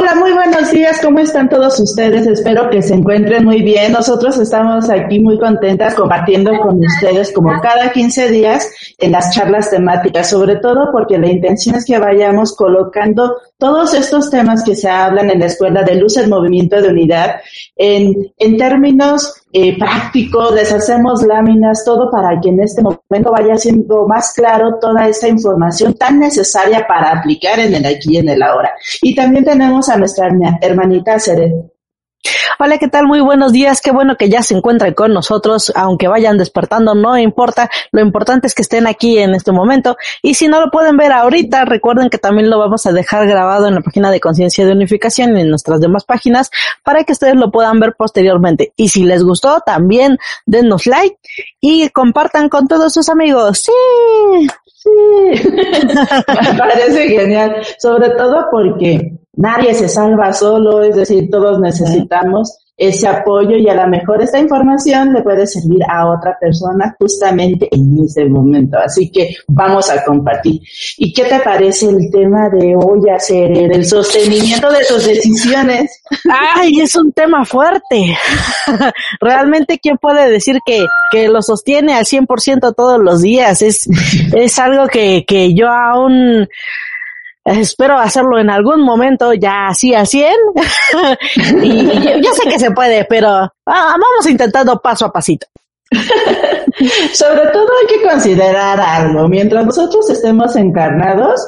Hola, muy buenos días. ¿Cómo están todos ustedes? Espero que se encuentren muy bien. Nosotros estamos aquí muy contentas compartiendo con ustedes como cada 15 días en las charlas temáticas, sobre todo porque la intención es que vayamos colocando todos estos temas que se hablan en la Escuela de Luz, el Movimiento de Unidad, en, en términos eh, prácticos, les hacemos láminas, todo para que en este momento vaya siendo más claro toda esta información tan necesaria para aplicar en el aquí y en el ahora. Y también tenemos a nuestra hermanita Seret. Hola, ¿qué tal? Muy buenos días. Qué bueno que ya se encuentren con nosotros, aunque vayan despertando, no importa. Lo importante es que estén aquí en este momento. Y si no lo pueden ver ahorita, recuerden que también lo vamos a dejar grabado en la página de Conciencia de Unificación y en nuestras demás páginas para que ustedes lo puedan ver posteriormente. Y si les gustó, también denos like y compartan con todos sus amigos. Sí. Sí. Me parece genial. Sobre todo porque nadie se salva solo, es decir, todos necesitamos ese apoyo y a lo mejor esta información le puede servir a otra persona justamente en ese momento. Así que vamos a compartir. ¿Y qué te parece el tema de hoy hacer el sostenimiento de tus decisiones? Ay, es un tema fuerte. Realmente, ¿quién puede decir que, que lo sostiene al 100% todos los días? Es, es algo que, que yo aún espero hacerlo en algún momento ya así a 100. y yo, sé que se puede, pero ah, vamos intentando paso a pasito. Sobre todo hay que considerar algo. Mientras nosotros estemos encarnados,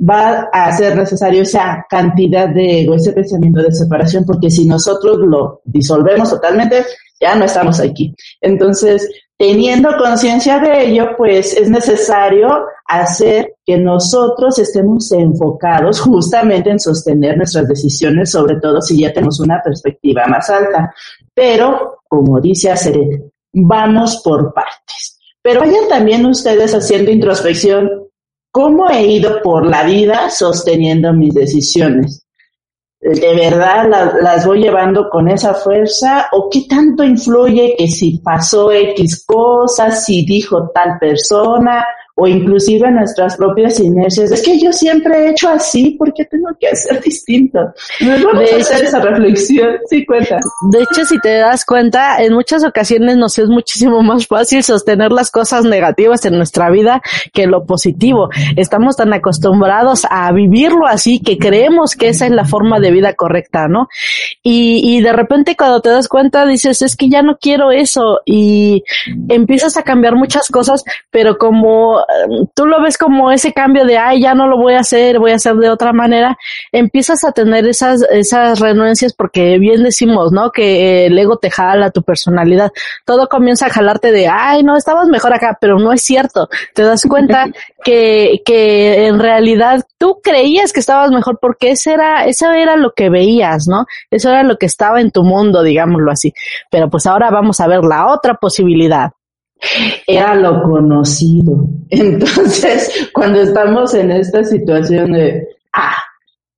va a ser necesario esa cantidad de ego, ese pensamiento de separación, porque si nosotros lo disolvemos totalmente, ya no estamos aquí. Entonces, Teniendo conciencia de ello, pues es necesario hacer que nosotros estemos enfocados justamente en sostener nuestras decisiones, sobre todo si ya tenemos una perspectiva más alta. Pero, como dice Aceret, vamos por partes. Pero vayan también ustedes haciendo introspección, ¿cómo he ido por la vida sosteniendo mis decisiones? De verdad las voy llevando con esa fuerza o qué tanto influye que si pasó X cosas, si dijo tal persona o inclusive nuestras propias inercias. Es que yo siempre he hecho así, ¿por qué tengo que hacer distinto? vamos de hacer esa reflexión. Sí, cuenta. De hecho, si te das cuenta, en muchas ocasiones nos es muchísimo más fácil sostener las cosas negativas en nuestra vida que lo positivo. Estamos tan acostumbrados a vivirlo así que creemos que esa es la forma de vida correcta, ¿no? Y, y de repente cuando te das cuenta dices, es que ya no quiero eso y empiezas a cambiar muchas cosas, pero como tú lo ves como ese cambio de, ay, ya no lo voy a hacer, voy a hacer de otra manera, empiezas a tener esas, esas renuencias porque bien decimos, ¿no? Que el ego te jala tu personalidad. Todo comienza a jalarte de, ay, no, estabas mejor acá, pero no es cierto. Te das cuenta que, que en realidad tú creías que estabas mejor porque ese era, eso era lo que veías, ¿no? Eso era lo que estaba en tu mundo, digámoslo así. Pero pues ahora vamos a ver la otra posibilidad era lo conocido. Entonces, cuando estamos en esta situación de, ah,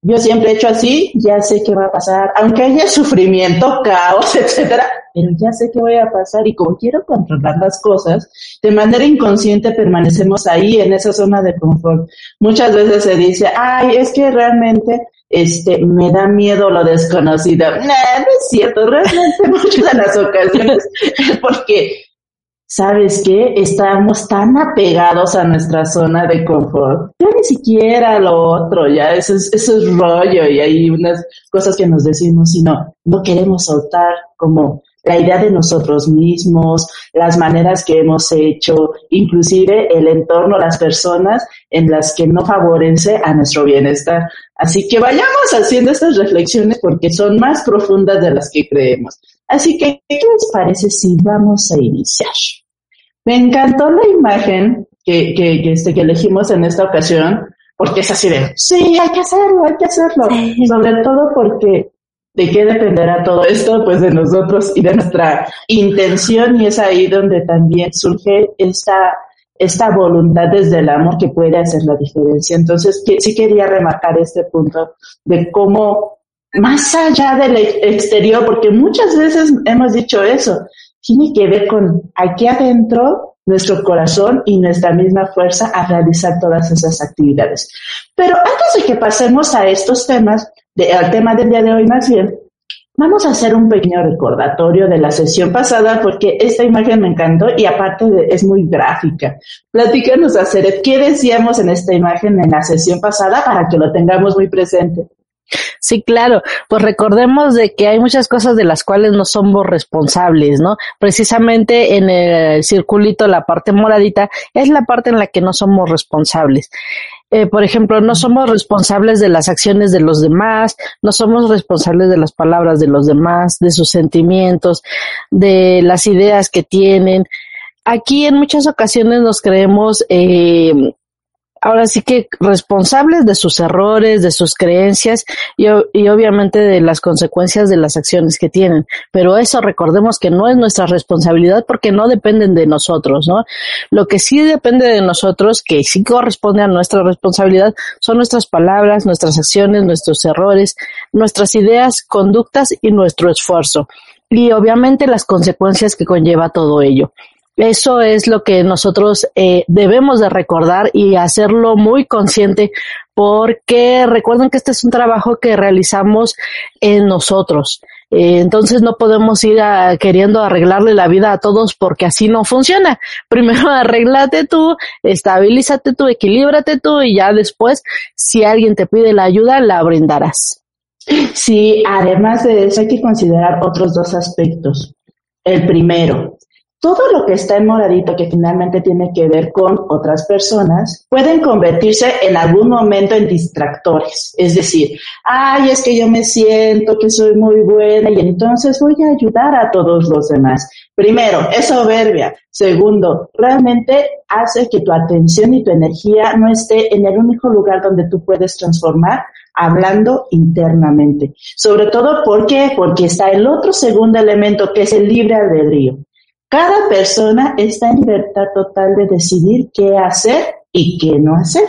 yo siempre he hecho así, ya sé qué va a pasar, aunque haya sufrimiento, caos, etcétera, pero ya sé qué va a pasar y como quiero controlar las cosas, de manera inconsciente permanecemos ahí en esa zona de confort. Muchas veces se dice, ay, es que realmente este, me da miedo lo desconocido. No, no es cierto, realmente muchas de las ocasiones es porque ¿sabes qué? Estamos tan apegados a nuestra zona de confort. Ya ni siquiera lo otro, ya eso es, eso es rollo y hay unas cosas que nos decimos, sino no queremos soltar como la idea de nosotros mismos, las maneras que hemos hecho, inclusive el entorno, las personas en las que no favorece a nuestro bienestar. Así que vayamos haciendo estas reflexiones porque son más profundas de las que creemos. Así que, ¿qué les parece si vamos a iniciar? Me encantó la imagen que, que, este, que elegimos en esta ocasión, porque es así de, sí, hay que hacerlo, hay que hacerlo. Sobre todo porque de qué dependerá todo esto, pues de nosotros y de nuestra intención y es ahí donde también surge esta, esta voluntad desde el amor que puede hacer la diferencia. Entonces, que, sí quería remarcar este punto de cómo más allá del exterior, porque muchas veces hemos dicho eso, tiene que ver con aquí adentro nuestro corazón y nuestra misma fuerza a realizar todas esas actividades. Pero antes de que pasemos a estos temas, al tema del día de hoy más bien, vamos a hacer un pequeño recordatorio de la sesión pasada porque esta imagen me encantó y aparte es muy gráfica. Platícanos, hacer ¿qué decíamos en esta imagen en la sesión pasada para que lo tengamos muy presente? Sí, claro. Pues recordemos de que hay muchas cosas de las cuales no somos responsables, ¿no? Precisamente en el circulito, la parte moradita, es la parte en la que no somos responsables. Eh, por ejemplo, no somos responsables de las acciones de los demás, no somos responsables de las palabras de los demás, de sus sentimientos, de las ideas que tienen. Aquí en muchas ocasiones nos creemos eh, ahora sí que responsables de sus errores, de sus creencias y, obviamente de las consecuencias de las acciones que tienen. Pero eso recordemos que no es nuestra responsabilidad porque no dependen de nosotros, ¿no? Lo que sí depende de nosotros, que sí corresponde a nuestra responsabilidad, son nuestras palabras, nuestras acciones, nuestros errores, nuestras ideas, conductas y nuestro esfuerzo. Y obviamente las consecuencias que conlleva todo ello. Eso es lo que nosotros eh, debemos de recordar y hacerlo muy consciente porque recuerden que este es un trabajo que realizamos en nosotros. Eh, entonces no podemos ir queriendo arreglarle la vida a todos porque así no funciona. Primero arréglate tú, estabilízate tú, equilíbrate tú y ya después si alguien te pide la ayuda la brindarás. Sí, además de eso hay que considerar otros dos aspectos. El primero, todo lo que está en moradito que finalmente tiene que ver con otras personas pueden convertirse en algún momento en distractores. Es decir, ay, es que yo me siento que soy muy buena y entonces voy a ayudar a todos los demás. Primero, es soberbia. Segundo, realmente hace que tu atención y tu energía no esté en el único lugar donde tú puedes transformar hablando internamente. Sobre todo, ¿por qué? Porque está el otro segundo elemento que es el libre albedrío. Cada persona está en libertad total de decidir qué hacer y qué no hacer.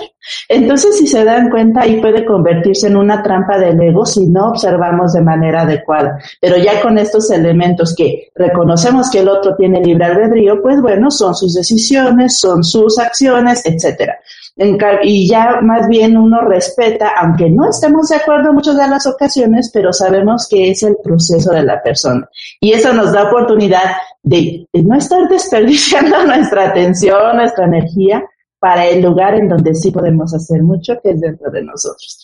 Entonces, si se dan cuenta, ahí puede convertirse en una trampa del ego si no observamos de manera adecuada. Pero ya con estos elementos que reconocemos que el otro tiene libre albedrío, pues bueno, son sus decisiones, son sus acciones, etcétera y ya más bien uno respeta, aunque no estemos de acuerdo en muchas de las ocasiones, pero sabemos que es el proceso de la persona. Y eso nos da oportunidad de, no estar desperdiciando nuestra atención, nuestra energía para el lugar en donde sí podemos hacer mucho, que es dentro de nosotros.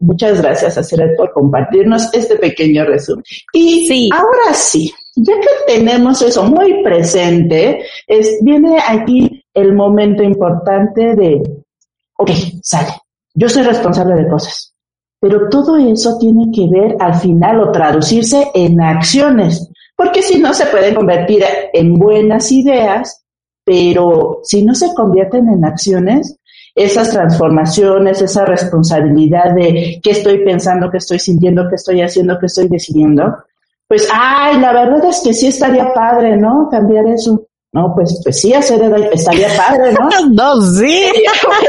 Muchas gracias, Aceret, por compartirnos este pequeño resumen. Y ahora sí, ya que tenemos eso muy presente, es, viene aquí el momento importante de ok, sale, yo soy responsable de cosas. Pero todo eso tiene que ver al final o traducirse en acciones, porque si no se pueden convertir en buenas ideas, pero si no se convierten en acciones, esas transformaciones, esa responsabilidad de qué estoy pensando, qué estoy sintiendo, qué estoy haciendo, qué estoy decidiendo, pues, ay, la verdad es que sí estaría padre, ¿no? Cambiar eso. No, pues, pues sí, hacer estaría padre, ¿no? no, sí.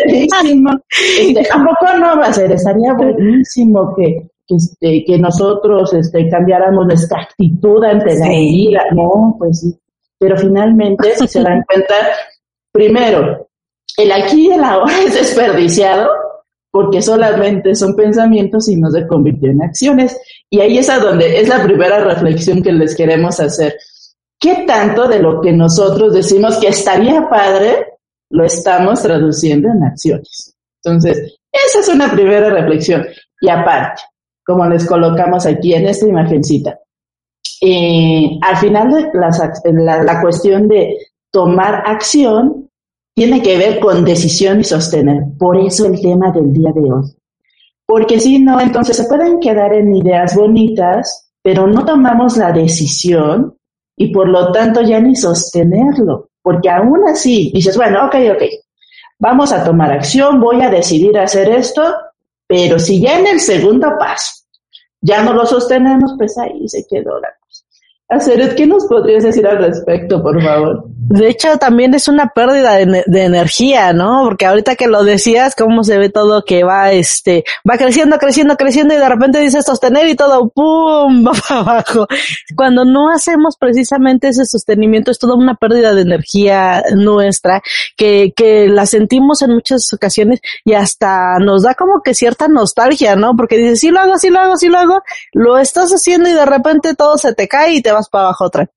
buenísimo. Este, tampoco no va a ser, estaría buenísimo que, que, este, que nosotros este, cambiáramos nuestra actitud ante la vida. No, pues sí. Pero finalmente, si se dan cuenta, primero, el aquí y el ahora es desperdiciado porque solamente son pensamientos y no se convirtió en acciones. Y ahí es a donde es la primera reflexión que les queremos hacer. ¿Qué tanto de lo que nosotros decimos que estaría padre lo estamos traduciendo en acciones? Entonces, esa es una primera reflexión. Y aparte, como les colocamos aquí en esta imagencita, eh, al final la cuestión de tomar acción tiene que ver con decisión y sostener. Por eso el tema del día de hoy. Porque si no, entonces se pueden quedar en ideas bonitas, pero no tomamos la decisión y por lo tanto ya ni sostenerlo, porque aún así dices, bueno, ok, ok, vamos a tomar acción, voy a decidir hacer esto, pero si ya en el segundo paso ya no lo sostenemos, pues ahí se quedó la Hacer, ¿qué nos podrías decir al respecto, por favor? De hecho, también es una pérdida de, de, energía, ¿no? Porque ahorita que lo decías, cómo se ve todo que va, este, va creciendo, creciendo, creciendo y de repente dice sostener y todo, ¡pum! va para abajo. Cuando no hacemos precisamente ese sostenimiento, es toda una pérdida de energía nuestra que, que la sentimos en muchas ocasiones y hasta nos da como que cierta nostalgia, ¿no? Porque dices, sí lo hago, sí lo hago, sí lo hago, lo estás haciendo y de repente todo se te cae y te va para abajo otra.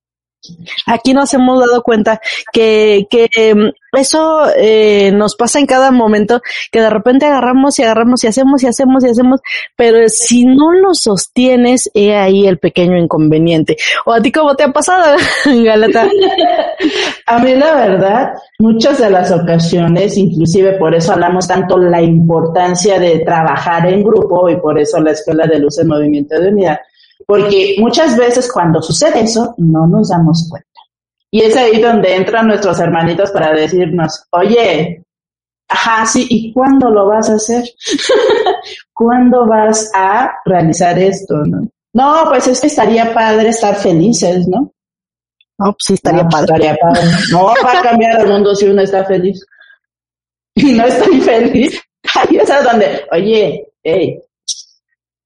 Aquí nos hemos dado cuenta que, que em, eso eh, nos pasa en cada momento, que de repente agarramos y agarramos y hacemos y hacemos y hacemos, pero si no lo sostienes, he ahí el pequeño inconveniente. ¿O a ti cómo te ha pasado, Galata? a mí la verdad, muchas de las ocasiones, inclusive por eso hablamos tanto la importancia de trabajar en grupo y por eso la Escuela de Luz en Movimiento de Unidad, porque muchas veces cuando sucede eso, no nos damos cuenta. Y es ahí donde entran nuestros hermanitos para decirnos, oye, ajá, sí, ¿y cuándo lo vas a hacer? ¿Cuándo vas a realizar esto? No? no, pues es que estaría padre estar felices, ¿no? No, pues sí, estaría padre. Estaría padre. No va a cambiar el mundo si uno está feliz. Y no estoy feliz. Ahí es donde, oye, hey,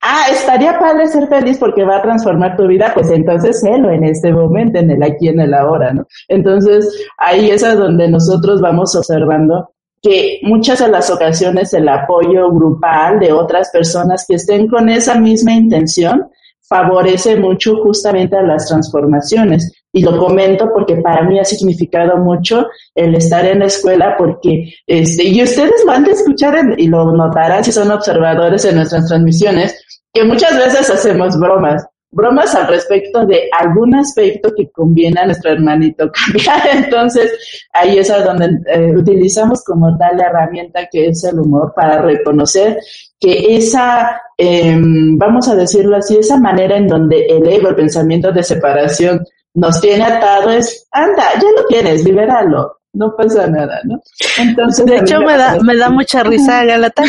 ah, estaría padre ser feliz porque va a transformar tu vida, pues entonces sélo en este momento, en el aquí, en el ahora, ¿no? Entonces, ahí es a donde nosotros vamos observando que muchas de las ocasiones el apoyo grupal de otras personas que estén con esa misma intención favorece mucho justamente a las transformaciones. Y lo comento porque para mí ha significado mucho el estar en la escuela porque, este, y ustedes lo han de escuchar y lo notarán si son observadores en nuestras transmisiones, que muchas veces hacemos bromas, bromas al respecto de algún aspecto que conviene a nuestro hermanito cambiar. Entonces, ahí es a donde eh, utilizamos como tal la herramienta que es el humor para reconocer que esa, em, vamos a decirlo así, esa manera en donde el ego, el pensamiento de separación nos tiene atado es, anda, ya lo tienes, libéralo no pasa nada, ¿no? Entonces, de hecho, me da, me da mucha risa, Galata,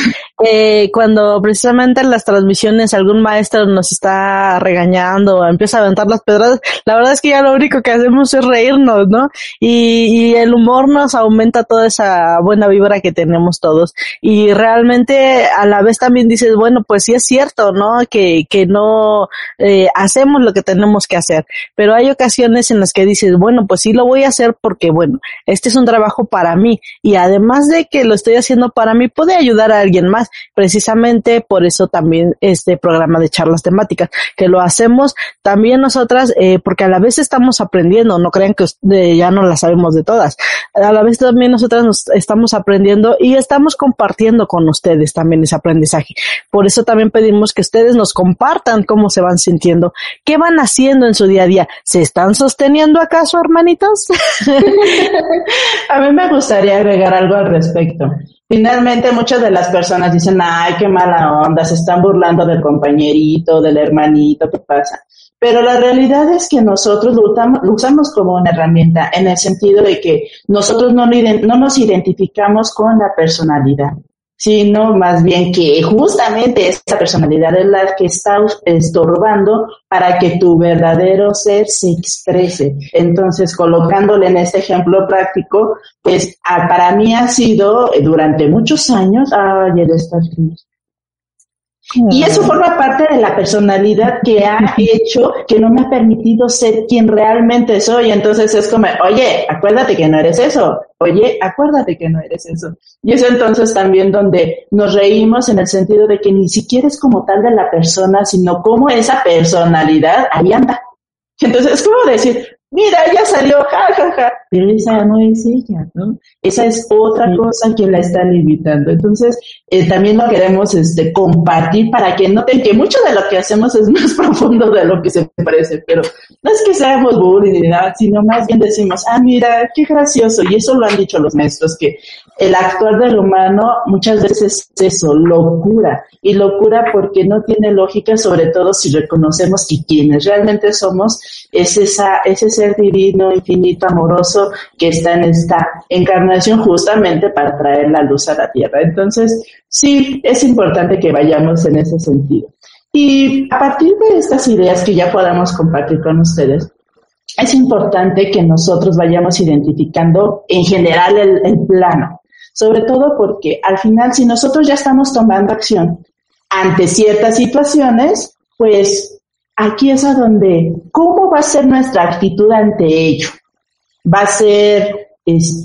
eh, cuando precisamente en las transmisiones algún maestro nos está regañando o empieza a aventar las pedradas, la verdad es que ya lo único que hacemos es reírnos, ¿no? Y, y el humor nos aumenta toda esa buena vibra que tenemos todos. Y realmente a la vez también dices, bueno, pues sí es cierto, ¿no? Que, que no eh, hacemos lo que tenemos que hacer. Pero hay ocasiones en las que dices, bueno, pues sí lo voy a hacer porque, bueno, este es un trabajo para mí y además de que lo estoy haciendo para mí, puede ayudar a alguien más. Precisamente por eso también este programa de charlas temáticas, que lo hacemos también nosotras, eh, porque a la vez estamos aprendiendo, no crean que ya no la sabemos de todas. A la vez también nosotras nos estamos aprendiendo y estamos compartiendo con ustedes también ese aprendizaje. Por eso también pedimos que ustedes nos compartan cómo se van sintiendo, qué van haciendo en su día a día. ¿Se están sosteniendo acaso, hermanitos? A mí me gustaría agregar algo al respecto. Finalmente, muchas de las personas dicen, ay, qué mala onda, se están burlando del compañerito, del hermanito, ¿qué pasa? Pero la realidad es que nosotros lo usamos, como una herramienta en el sentido de que nosotros no, no nos identificamos con la personalidad sino más bien que justamente esa personalidad es la que está estorbando para que tu verdadero ser se exprese. Entonces, colocándole en este ejemplo práctico, pues para mí ha sido eh, durante muchos años, ay, el estar y eso forma parte de la personalidad que ha hecho que no me ha permitido ser quien realmente soy. Entonces es como, oye, acuérdate que no eres eso. Oye, acuérdate que no eres eso. Y es entonces también donde nos reímos en el sentido de que ni siquiera es como tal de la persona, sino como esa personalidad ahí anda. Entonces es como decir, mira, ya salió, jajaja, ja, ja. pero esa no es ella, ¿no? Esa es otra cosa que la está limitando. Entonces, eh, también lo queremos este, compartir para que noten que mucho de lo que hacemos es más profundo de lo que se parece, pero no es que seamos nada, sino más bien decimos, ah, mira, qué gracioso, y eso lo han dicho los maestros, que el actuar del humano muchas veces es eso, locura, y locura porque no tiene lógica, sobre todo si reconocemos que quienes realmente somos es esa, ese ser divino, infinito, amoroso que está en esta encarnación justamente para traer la luz a la tierra. Entonces, sí, es importante que vayamos en ese sentido. Y a partir de estas ideas que ya podamos compartir con ustedes, es importante que nosotros vayamos identificando en general el, el plano, sobre todo porque al final si nosotros ya estamos tomando acción ante ciertas situaciones, pues aquí es a donde, ¿cómo va a ser nuestra actitud ante ello? ¿Va a ser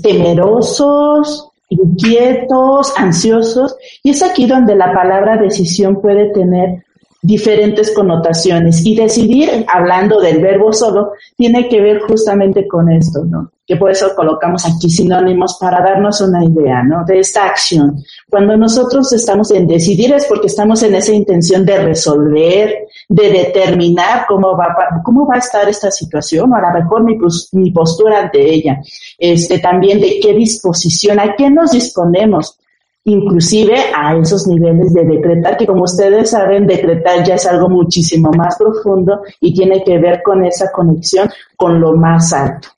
temerosos, inquietos, ansiosos? Y es aquí donde la palabra decisión puede tener diferentes connotaciones y decidir, hablando del verbo solo, tiene que ver justamente con esto, ¿no? Que por eso colocamos aquí sinónimos para darnos una idea, ¿no? De esta acción. Cuando nosotros estamos en decidir es porque estamos en esa intención de resolver, de determinar cómo va, cómo va a estar esta situación, o a lo mejor mi, mi postura ante ella. Este, también de qué disposición, a qué nos disponemos inclusive a esos niveles de decretar, que como ustedes saben, decretar ya es algo muchísimo más profundo y tiene que ver con esa conexión con lo más alto.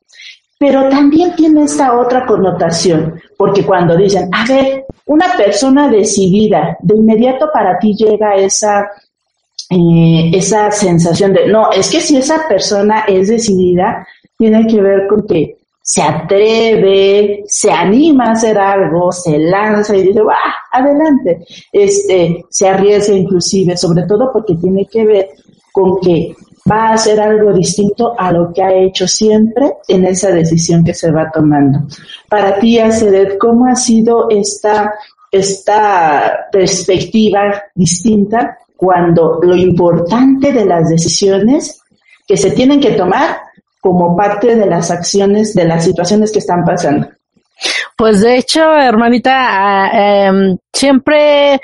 Pero también tiene esta otra connotación, porque cuando dicen, a ver, una persona decidida, de inmediato para ti llega esa, eh, esa sensación de, no, es que si esa persona es decidida, tiene que ver con que se atreve, se anima a hacer algo, se lanza y dice, ¡va! Adelante. Este, se arriesga inclusive, sobre todo porque tiene que ver con que va a hacer algo distinto a lo que ha hecho siempre en esa decisión que se va tomando. Para ti, Aceret, ¿cómo ha sido esta, esta perspectiva distinta cuando lo importante de las decisiones que se tienen que tomar como parte de las acciones, de las situaciones que están pasando. Pues de hecho, hermanita, em, siempre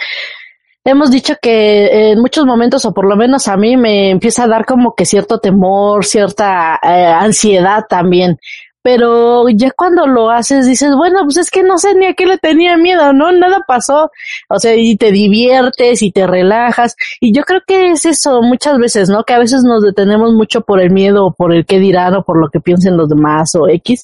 hemos dicho que en muchos momentos, o por lo menos a mí, me empieza a dar como que cierto temor, cierta eh, ansiedad también pero ya cuando lo haces dices, bueno, pues es que no sé ni a qué le tenía miedo, ¿no? Nada pasó. O sea, y te diviertes y te relajas. Y yo creo que es eso muchas veces, ¿no? Que a veces nos detenemos mucho por el miedo o por el qué dirán o por lo que piensen los demás o X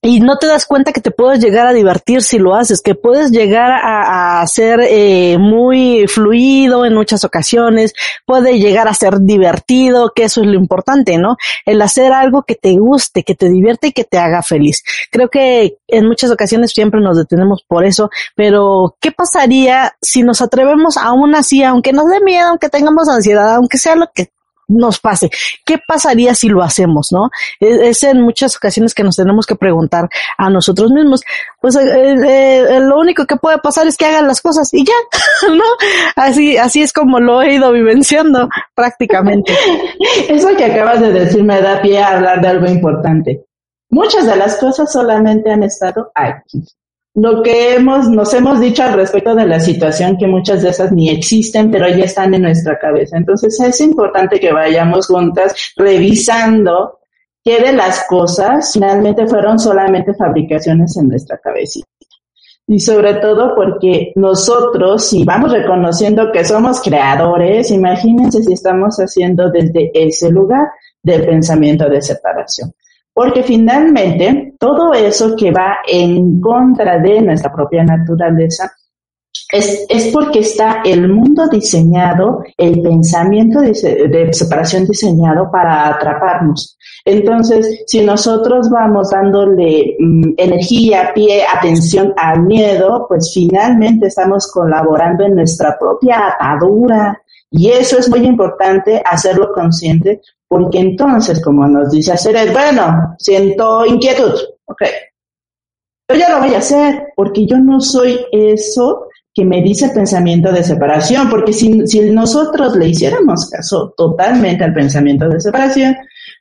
y no te das cuenta que te puedes llegar a divertir si lo haces, que puedes llegar a, ser eh, muy fluido en muchas ocasiones, puede llegar a ser divertido, que eso es lo importante, ¿no? El hacer algo que te guste, que te divierte y que te haga feliz. Creo que en muchas ocasiones siempre nos detenemos por eso, pero ¿qué pasaría si nos atrevemos aún así, aunque nos dé miedo, aunque tengamos ansiedad, aunque sea lo que nos pase. ¿Qué pasaría si lo hacemos, no? Es, en muchas ocasiones que nos tenemos que preguntar a nosotros mismos. Pues eh, eh, eh, lo único que puede pasar es que hagan las cosas y ya, ¿no? Así, así es como lo he ido vivenciando prácticamente. Eso que acabas de decir me da pie a hablar de algo importante. Muchas de las cosas solamente han estado aquí lo que hemos, nos hemos dicho al respecto de la situación, que muchas de esas ni existen, pero ya están en nuestra cabeza. Entonces es importante que vayamos juntas revisando qué de las cosas finalmente fueron solamente fabricaciones en nuestra cabecita. Y sobre todo porque nosotros, si vamos reconociendo que somos creadores, imagínense si estamos haciendo desde ese lugar del pensamiento de separación. Porque finalmente todo eso que va en contra de nuestra propia naturaleza es, es porque está el mundo diseñado, el pensamiento de, separación diseñado para atraparnos. Entonces, si nosotros vamos dándole mm, energía, pie, atención al miedo, pues finalmente estamos colaborando en nuestra propia atadura. Y eso es muy importante hacerlo consciente porque entonces, como nos dice hacer, bueno, siento inquietud, ok, pero ya lo voy a hacer, porque yo no soy eso que me dice el pensamiento de separación, porque si, si nosotros le hiciéramos caso totalmente al pensamiento de separación,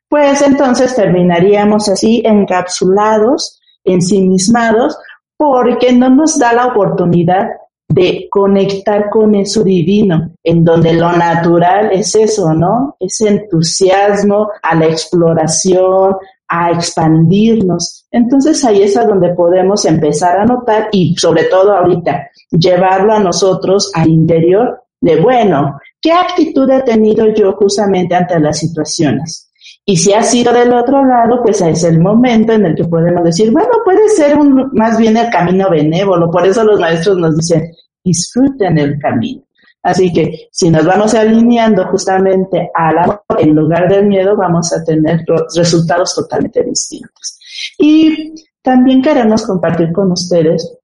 pues entonces terminaríamos así encapsulados, ensimismados, porque no nos da la oportunidad de conectar con eso divino, en donde lo natural es eso, ¿no? Ese entusiasmo a la exploración, a expandirnos. Entonces ahí es a donde podemos empezar a notar y sobre todo ahorita llevarlo a nosotros al interior de, bueno, ¿qué actitud he tenido yo justamente ante las situaciones? Y si ha sido del otro lado, pues es el momento en el que podemos decir, bueno, puede ser un, más bien el camino benévolo. Por eso los maestros nos dicen, disfruten el camino. Así que si nos vamos alineando justamente al amor en lugar del miedo, vamos a tener resultados totalmente distintos. Y también queremos compartir con ustedes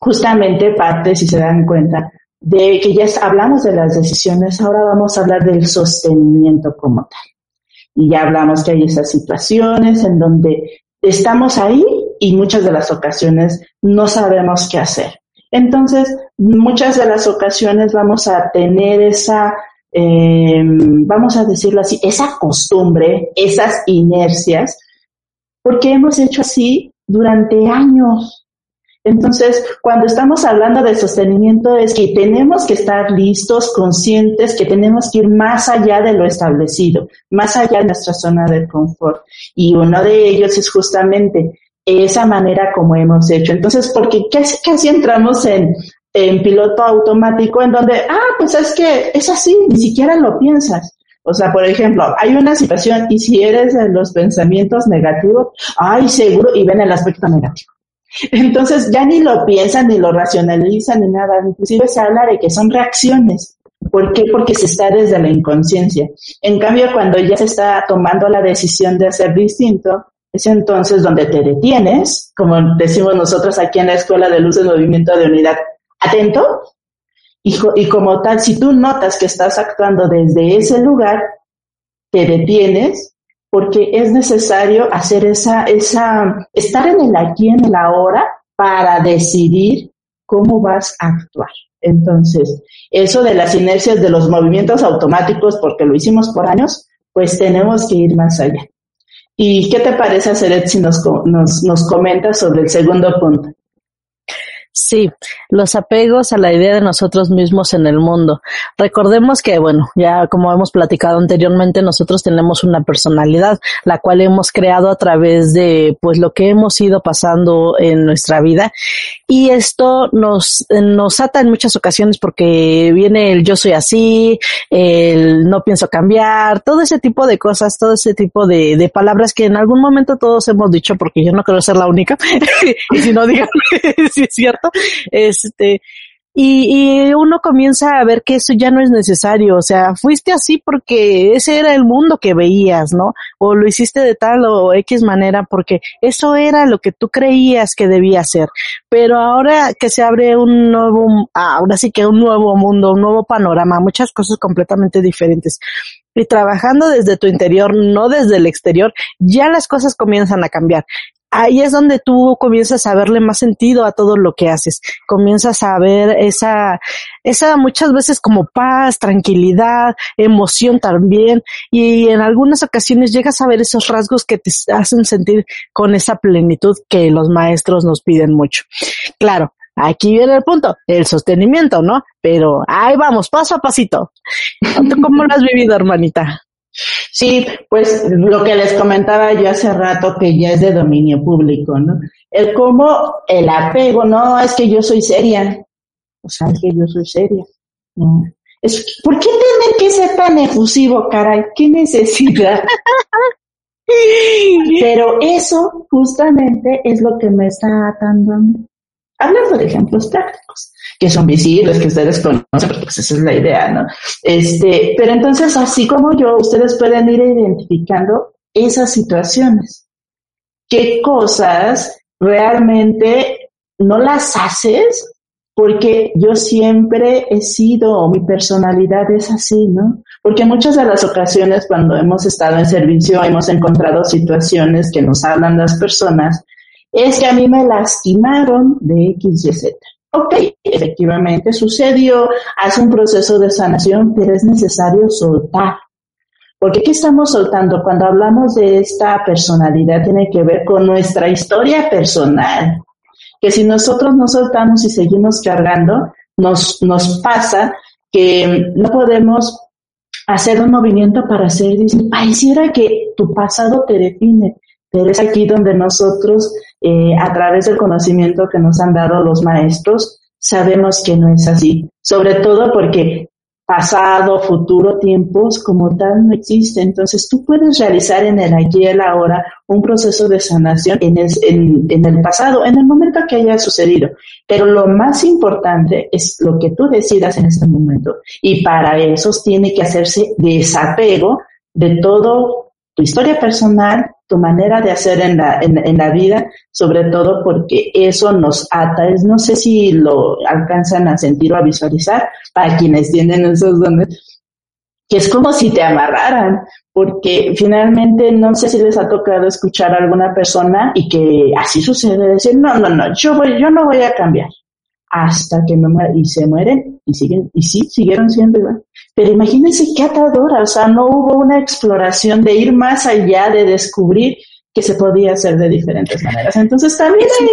justamente parte, si se dan cuenta, de que ya hablamos de las decisiones, ahora vamos a hablar del sostenimiento como tal. Y ya hablamos que hay esas situaciones en donde estamos ahí y muchas de las ocasiones no sabemos qué hacer. Entonces, muchas de las ocasiones vamos a tener esa, eh, vamos a decirlo así, esa costumbre, esas inercias, porque hemos hecho así durante años. Entonces, cuando estamos hablando de sostenimiento es que tenemos que estar listos, conscientes, que tenemos que ir más allá de lo establecido, más allá de nuestra zona de confort. Y uno de ellos es justamente esa manera como hemos hecho. Entonces, porque casi, casi entramos en, en piloto automático en donde, ah, pues es que es así, ni siquiera lo piensas. O sea, por ejemplo, hay una situación y si eres de los pensamientos negativos, ay, seguro, y ven el aspecto negativo. Entonces ya ni lo piensan, ni lo racionalizan, ni nada. Inclusive se habla de que son reacciones. ¿Por qué? Porque se está desde la inconsciencia. En cambio, cuando ya se está tomando la decisión de hacer distinto, es entonces donde te detienes, como decimos nosotros aquí en la Escuela de Luz de Movimiento de Unidad, atento, y, y como tal, si tú notas que estás actuando desde ese lugar, te detienes porque es necesario hacer esa, esa, estar en el aquí, en el ahora, para decidir cómo vas a actuar. Entonces, eso de las inercias de los movimientos automáticos, porque lo hicimos por años, pues tenemos que ir más allá. ¿Y qué te parece, Seret, si nos, nos, nos comentas sobre el segundo punto? Sí, los apegos a la idea de nosotros mismos en el mundo. Recordemos que, bueno, ya como hemos platicado anteriormente, nosotros tenemos una personalidad, la cual hemos creado a través de, pues, lo que hemos ido pasando en nuestra vida. Y esto nos, nos ata en muchas ocasiones porque viene el yo soy así, el no pienso cambiar, todo ese tipo de cosas, todo ese tipo de, de palabras que en algún momento todos hemos dicho, porque yo no quiero ser la única. y si no, digan si es cierto este, y, uno comienza a ver que eso ya no es necesario, o sea, fuiste así porque ese era el mundo que veías, ¿no? O lo hiciste de tal o X manera porque eso era lo que tú creías que debía ser. Pero ahora que se abre un nuevo, ahora sí que un nuevo mundo, un nuevo panorama, muchas cosas completamente diferentes. Y trabajando desde tu interior, no desde el exterior, ya las cosas comienzan a cambiar ahí es donde tú comienzas a verle más sentido a todo lo que haces. Comienzas a ver esa, esa muchas veces como paz, tranquilidad, emoción también. Y en algunas ocasiones llegas a ver esos rasgos que te hacen sentir con esa plenitud que los maestros nos piden mucho. Claro. Aquí viene el punto, el sostenimiento, ¿no? Pero ahí vamos, paso a pasito. cómo lo has vivido, hermanita? Sí, pues lo que les comentaba yo hace rato que ya es de dominio público, ¿no? El cómo el apego, no, es que yo soy seria. O sea, es que yo soy seria. No. Es, ¿Por qué tener que ser tan efusivo, caray? ¿Qué necesidad? Pero eso justamente es lo que me está atando a mí. Hablando de ejemplos prácticos que son visibles, que ustedes conocen, pues esa es la idea, ¿no? Este, pero entonces, así como yo, ustedes pueden ir identificando esas situaciones. ¿Qué cosas realmente no las haces? Porque yo siempre he sido, o mi personalidad es así, ¿no? Porque muchas de las ocasiones cuando hemos estado en servicio hemos encontrado situaciones que nos hablan las personas, es que a mí me lastimaron de X y Z. Ok, efectivamente sucedió, hace un proceso de sanación, pero es necesario soltar. Porque ¿qué estamos soltando? Cuando hablamos de esta personalidad tiene que ver con nuestra historia personal. Que si nosotros no soltamos y seguimos cargando, nos, nos pasa que no podemos hacer un movimiento para hacer, pareciera que tu pasado te define, pero es aquí donde nosotros, eh, a través del conocimiento que nos han dado los maestros, sabemos que no es así. Sobre todo porque pasado, futuro, tiempos como tal no existe. Entonces tú puedes realizar en el aquí y el ahora un proceso de sanación en el, en, el pasado, en el momento que haya sucedido. Pero lo más importante es lo que tú decidas en este momento. Y para eso tiene que hacerse desapego de todo tu historia personal, tu manera de hacer en la, en, la vida, sobre todo porque eso nos ata. Es, no sé si lo alcanzan a sentir o a visualizar para quienes tienen esos dones, que es como si te amarraran, porque finalmente no sé si les ha tocado escuchar a alguna persona y que así sucede, decir, no, no, no, yo, voy, yo no voy a cambiar hasta que no y se mueren y siguen y sí siguieron siendo igual. Pero imagínense qué atadora o sea no hubo una exploración de ir más allá de descubrir que se podía hacer de diferentes maneras. Entonces también hay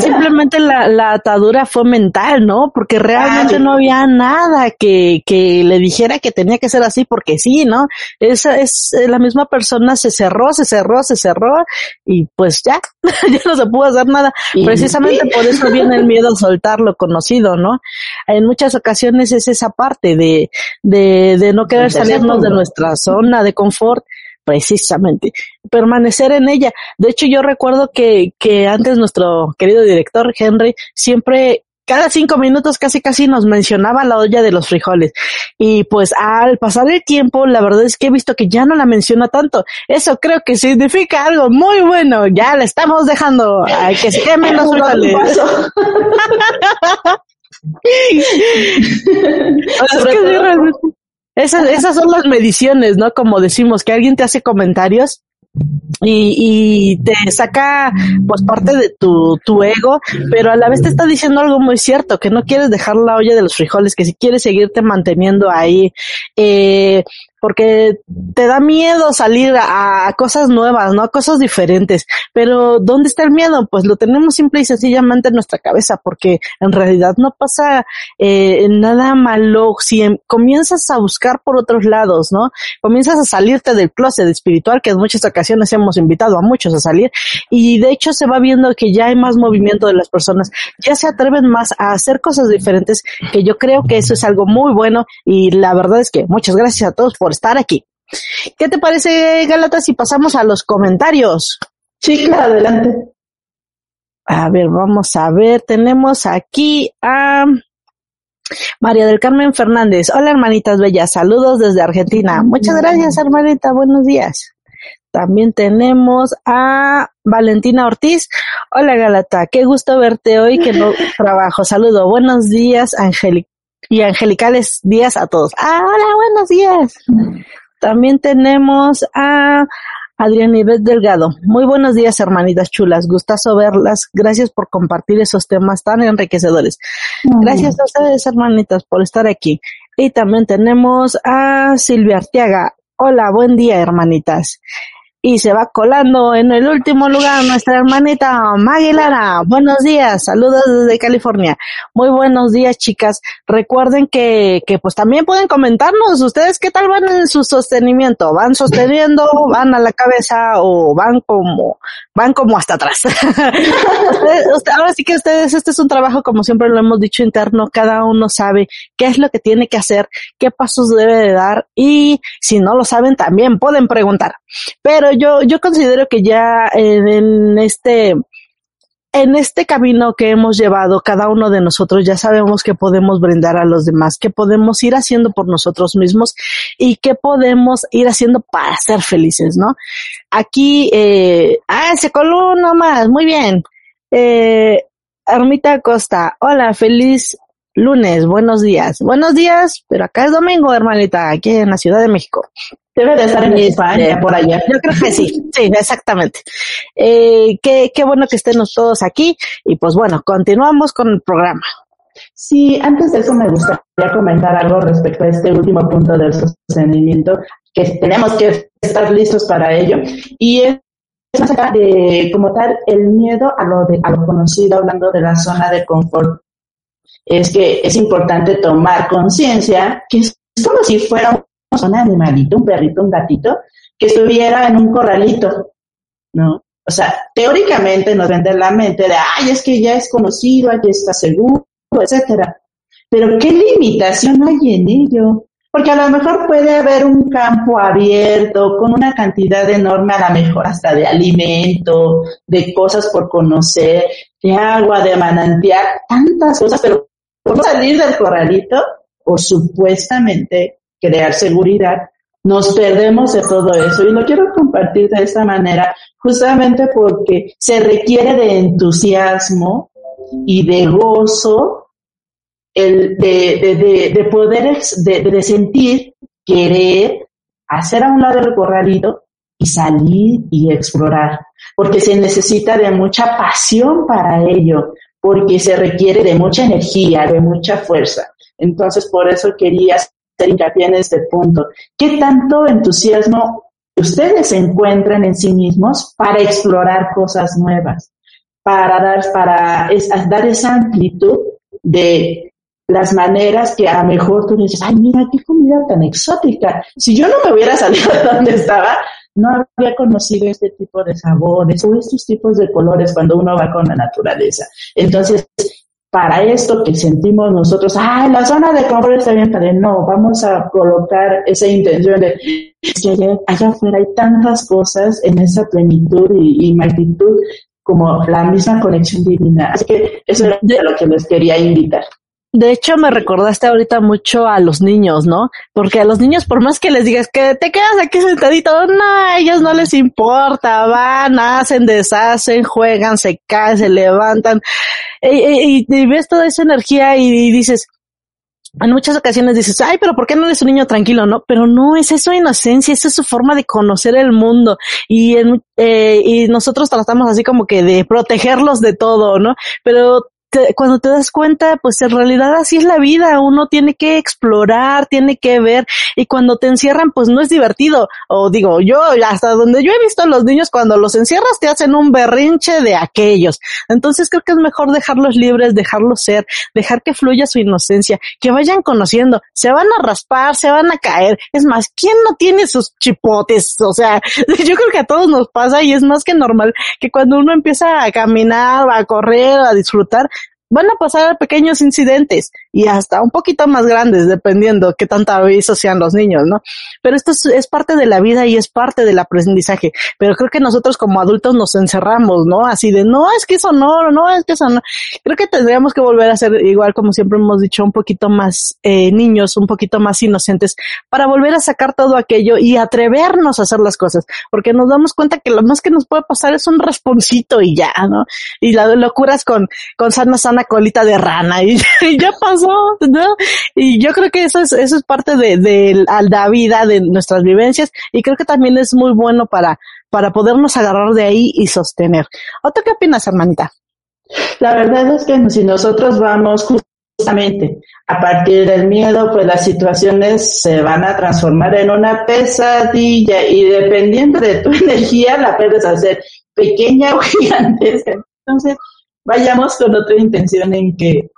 simplemente la, la, atadura fue mental, ¿no? Porque realmente no había nada que, que le dijera que tenía que ser así porque sí, ¿no? Esa es eh, la misma persona se cerró, se cerró, se cerró y pues ya, ya no se pudo hacer nada. Precisamente por eso viene el miedo a soltar lo conocido, ¿no? En muchas ocasiones es esa parte de, de, de no querer salirnos de nuestra zona de confort precisamente, permanecer en ella. De hecho, yo recuerdo que, que antes nuestro querido director Henry siempre cada cinco minutos casi casi nos mencionaba la olla de los frijoles. Y pues al pasar el tiempo, la verdad es que he visto que ya no la menciona tanto. Eso creo que significa algo muy bueno. Ya la estamos dejando a que se quemen los frijoles. es que realmente esas, esas son las mediciones, ¿no? Como decimos, que alguien te hace comentarios y, y te saca pues parte de tu, tu ego, pero a la vez te está diciendo algo muy cierto, que no quieres dejar la olla de los frijoles, que si quieres seguirte manteniendo ahí, eh, porque te da miedo salir a, cosas nuevas, ¿no? A cosas diferentes. Pero ¿dónde está el miedo? Pues lo tenemos simple y sencillamente en nuestra cabeza, porque en realidad no pasa eh, nada malo si em, comienzas a buscar por otros lados, ¿no? Comienzas a salirte del closet espiritual, que en muchas ocasiones hemos invitado a muchos a salir, y de hecho se va viendo que ya hay más movimiento de las personas, ya se atreven más a hacer cosas diferentes, que yo creo que eso es algo muy bueno, y la verdad es que muchas gracias a todos por estar aquí. ¿Qué te parece, Galata, si pasamos a los comentarios? Sí, claro, adelante. A ver, vamos a ver, tenemos aquí a María del Carmen Fernández. Hola, hermanitas bellas, saludos desde Argentina. Muchas gracias, hermanita, buenos días. También tenemos a Valentina Ortiz. Hola, Galata, qué gusto verte hoy que no trabajo. Saludo, buenos días, Angélica y angelicales días a todos. Ah, hola, buenos días. También tenemos a Adrián Ivet Delgado. Muy buenos días, hermanitas chulas. Gustazo verlas. Gracias por compartir esos temas tan enriquecedores. Gracias a ustedes, hermanitas, por estar aquí. Y también tenemos a Silvia Arteaga. Hola, buen día, hermanitas y se va colando en el último lugar nuestra hermanita Maggie Lara. Buenos días, saludos desde California. Muy buenos días, chicas. Recuerden que, que pues también pueden comentarnos ustedes qué tal van en su sostenimiento. ¿Van sosteniendo, van a la cabeza o van como, van como hasta atrás? ahora sí que ustedes, este es un trabajo como siempre lo hemos dicho interno, cada uno sabe qué es lo que tiene que hacer, qué pasos debe de dar y si no lo saben también pueden preguntar. Pero yo, yo considero que ya en, este, en este camino que hemos llevado cada uno de nosotros ya sabemos que podemos brindar a los demás, que podemos ir haciendo por nosotros mismos y que podemos ir haciendo para ser felices, ¿no? Aquí, eh, ah, se coló nomás, muy bien. Eh, Armita Costa, hola, feliz lunes, buenos días. Buenos días, pero acá es domingo, hermanita, aquí en la Ciudad de México. Debe de estar en España, por allá. Yo creo que sí, sí, exactamente. Eh, qué, qué bueno que estén todos aquí y pues bueno, continuamos con el programa. Sí, antes de eso me gustaría comentar algo respecto a este último punto del sostenimiento, que tenemos que estar listos para ello. Y es más allá de, como tal, el miedo a lo, de, a lo conocido, hablando de la zona de confort, es que es importante tomar conciencia que es como si fuera un animalito, un perrito, un gatito, que estuviera en un corralito, ¿no? O sea, teóricamente nos vende la mente de, ay, es que ya es conocido, aquí está seguro, etcétera. pero ¿qué limitación hay en ello? Porque a lo mejor puede haber un campo abierto con una cantidad enorme, a lo mejor hasta de alimento, de cosas por conocer, de agua, de manantial, tantas cosas, pero ¿cómo salir del corralito? O supuestamente crear seguridad, nos perdemos de todo eso. Y lo quiero compartir de esta manera, justamente porque se requiere de entusiasmo y de gozo el de, de, de, poder, de, sentir, querer, hacer a un lado el corralito y salir y explorar, porque se necesita de mucha pasión para ello, porque se requiere de mucha energía, de mucha fuerza. Entonces, por eso quería hacer hincapié en este punto. ¿Qué tanto entusiasmo ustedes encuentran en sí mismos para explorar cosas nuevas? Para dar, para dar esa amplitud de las maneras que a lo mejor tú dices, ay, mira qué comida tan exótica. Si yo no me hubiera salido de donde estaba, no habría conocido este tipo de sabores o estos tipos de colores cuando uno va con la naturaleza. Entonces, para esto que sentimos nosotros, ay, la zona de confort está bien padre, no, vamos a colocar esa intención de que allá, afuera hay tantas cosas en esa plenitud y, y magnitud como la misma conexión divina. Así que eso es lo que les quería invitar. De hecho, me recordaste ahorita mucho a los niños, ¿no? Porque a los niños, por más que les digas que te quedas aquí sentadito, no, a ellos no les importa, van, hacen, deshacen, juegan, se caen, se levantan, y, ves toda esa energía y, dices, en muchas ocasiones dices, ay, pero ¿por qué no eres un niño tranquilo? No, pero no, es eso inocencia, esa es su forma de conocer el mundo y, en, eh, y nosotros tratamos así como que de protegerlos de todo, ¿no? Pero cuando te das cuenta, pues en realidad así es la vida, uno tiene que explorar, tiene que ver, y cuando te encierran, pues no es divertido. O digo, yo, hasta donde yo he visto a los niños, cuando los encierras te hacen un berrinche de aquellos. Entonces creo que es mejor dejarlos libres, dejarlos ser, dejar que fluya su inocencia, que vayan conociendo, se van a raspar, se van a caer. Es más, ¿quién no tiene sus chipotes? O sea, yo creo que a todos nos pasa y es más que normal que cuando uno empieza a caminar, a correr, a disfrutar, van a pasar pequeños incidentes y hasta un poquito más grandes, dependiendo qué tanta aviso sean los niños, ¿no? Pero esto es, parte de la vida y es parte del aprendizaje. Pero creo que nosotros como adultos nos encerramos, ¿no? Así de, no, es que eso no, no, es que eso no. Creo que tendríamos que volver a ser igual, como siempre hemos dicho, un poquito más eh, niños, un poquito más inocentes, para volver a sacar todo aquello y atrevernos a hacer las cosas, porque nos damos cuenta que lo más que nos puede pasar es un responcito y ya, ¿no? Y la locuras con, con sana, sana colita de rana y ya pasó ¿no? Y yo creo que eso es, eso es parte de, de, la vida, de nuestras vivencias, y creo que también es muy bueno para, para podernos agarrar de ahí y sostener. ¿Otra qué opinas, hermanita? La verdad es que si nosotros vamos justamente a partir del miedo, pues las situaciones se van a transformar en una pesadilla y dependiendo de tu energía la puedes hacer pequeña o gigantesca. Entonces, vayamos con otra intención en que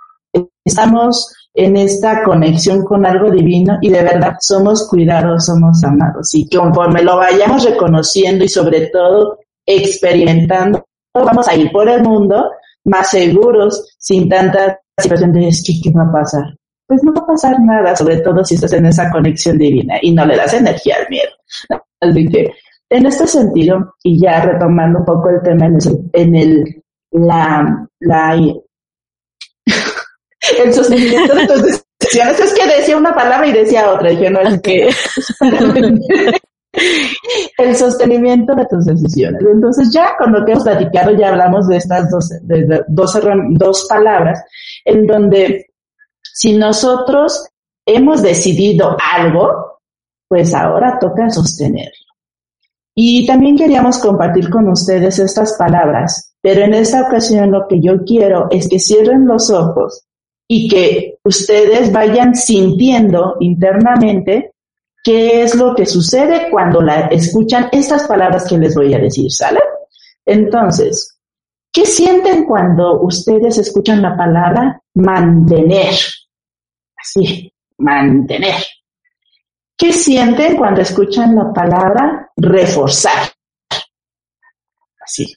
estamos en esta conexión con algo divino y de verdad somos cuidados, somos amados. Y conforme lo vayamos reconociendo y sobre todo experimentando, vamos a ir por el mundo más seguros, sin tanta situación de ¿qué, va a pasar? Pues no va a pasar nada, sobre todo si estás en esa conexión divina y no le das energía al miedo. Así que, en este sentido, y ya retomando un poco el tema en el la, la el sostenimiento de tus decisiones. Es que decía una palabra y decía otra. Dije, no, es que... el sostenimiento de tus decisiones. Entonces ya con lo que hemos platicado ya hablamos de estas dos, de, dos, dos palabras en donde si nosotros hemos decidido algo, pues ahora toca sostenerlo. Y también queríamos compartir con ustedes estas palabras, pero en esta ocasión lo que yo quiero es que cierren los ojos y que ustedes vayan sintiendo internamente qué es lo que sucede cuando escuchan estas palabras que les voy a decir, ¿sale? Entonces, ¿qué sienten cuando ustedes escuchan la palabra mantener? Así, mantener. ¿Qué sienten cuando escuchan la palabra reforzar? Así,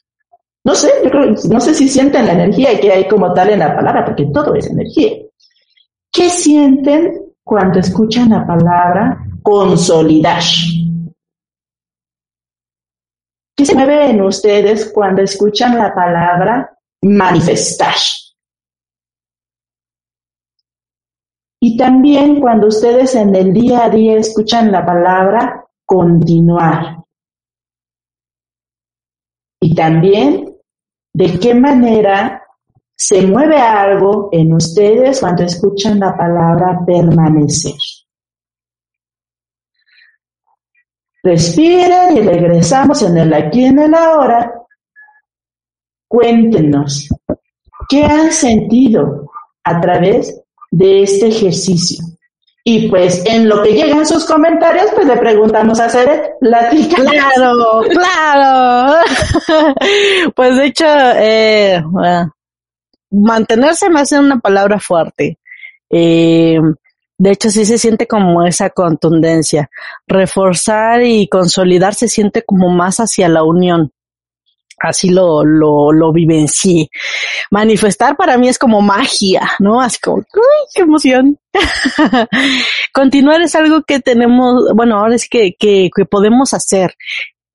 no sé, no sé si sienten la energía que hay como tal en la palabra, porque todo es energía. ¿Qué sienten cuando escuchan la palabra consolidar? ¿Qué se mueve en ustedes cuando escuchan la palabra manifestar? Y también cuando ustedes en el día a día escuchan la palabra continuar. Y también de qué manera se mueve algo en ustedes cuando escuchan la palabra permanecer. Respiren y regresamos en el aquí y en el ahora. Cuéntenos, ¿qué han sentido a través de este ejercicio? Y pues en lo que llegan sus comentarios, pues le preguntamos a Cere, platica. Claro, claro. pues de hecho, eh, mantenerse me hace una palabra fuerte. Eh, de hecho, sí se siente como esa contundencia. Reforzar y consolidar se siente como más hacia la unión. Así lo, lo, lo vivencié. Manifestar para mí es como magia, ¿no? Así como, ¡uy, qué emoción! Continuar es algo que tenemos, bueno, ahora es que, que, que podemos hacer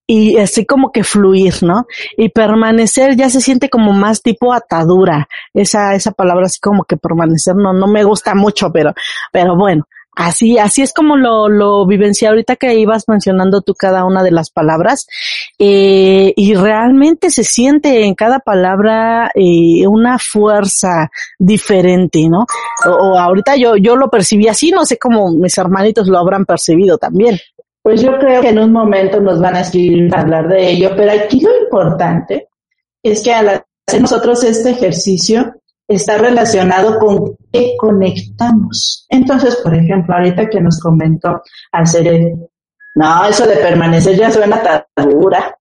y así como que fluir, ¿no? Y permanecer ya se siente como más tipo atadura. Esa, esa palabra así como que permanecer no, no me gusta mucho, pero, pero bueno, así, así es como lo, lo vivencié ahorita que ibas mencionando tú cada una de las palabras. Eh, y realmente se siente en cada palabra eh, una fuerza diferente, ¿no? O, ahorita yo, yo lo percibí así, no sé cómo mis hermanitos lo habrán percibido también. Pues yo creo que en un momento nos van a escribir a hablar de ello, pero aquí lo importante es que al hacer nosotros este ejercicio está relacionado con qué conectamos. Entonces, por ejemplo, ahorita que nos comentó hacer no, eso de permanecer ya suena atadura.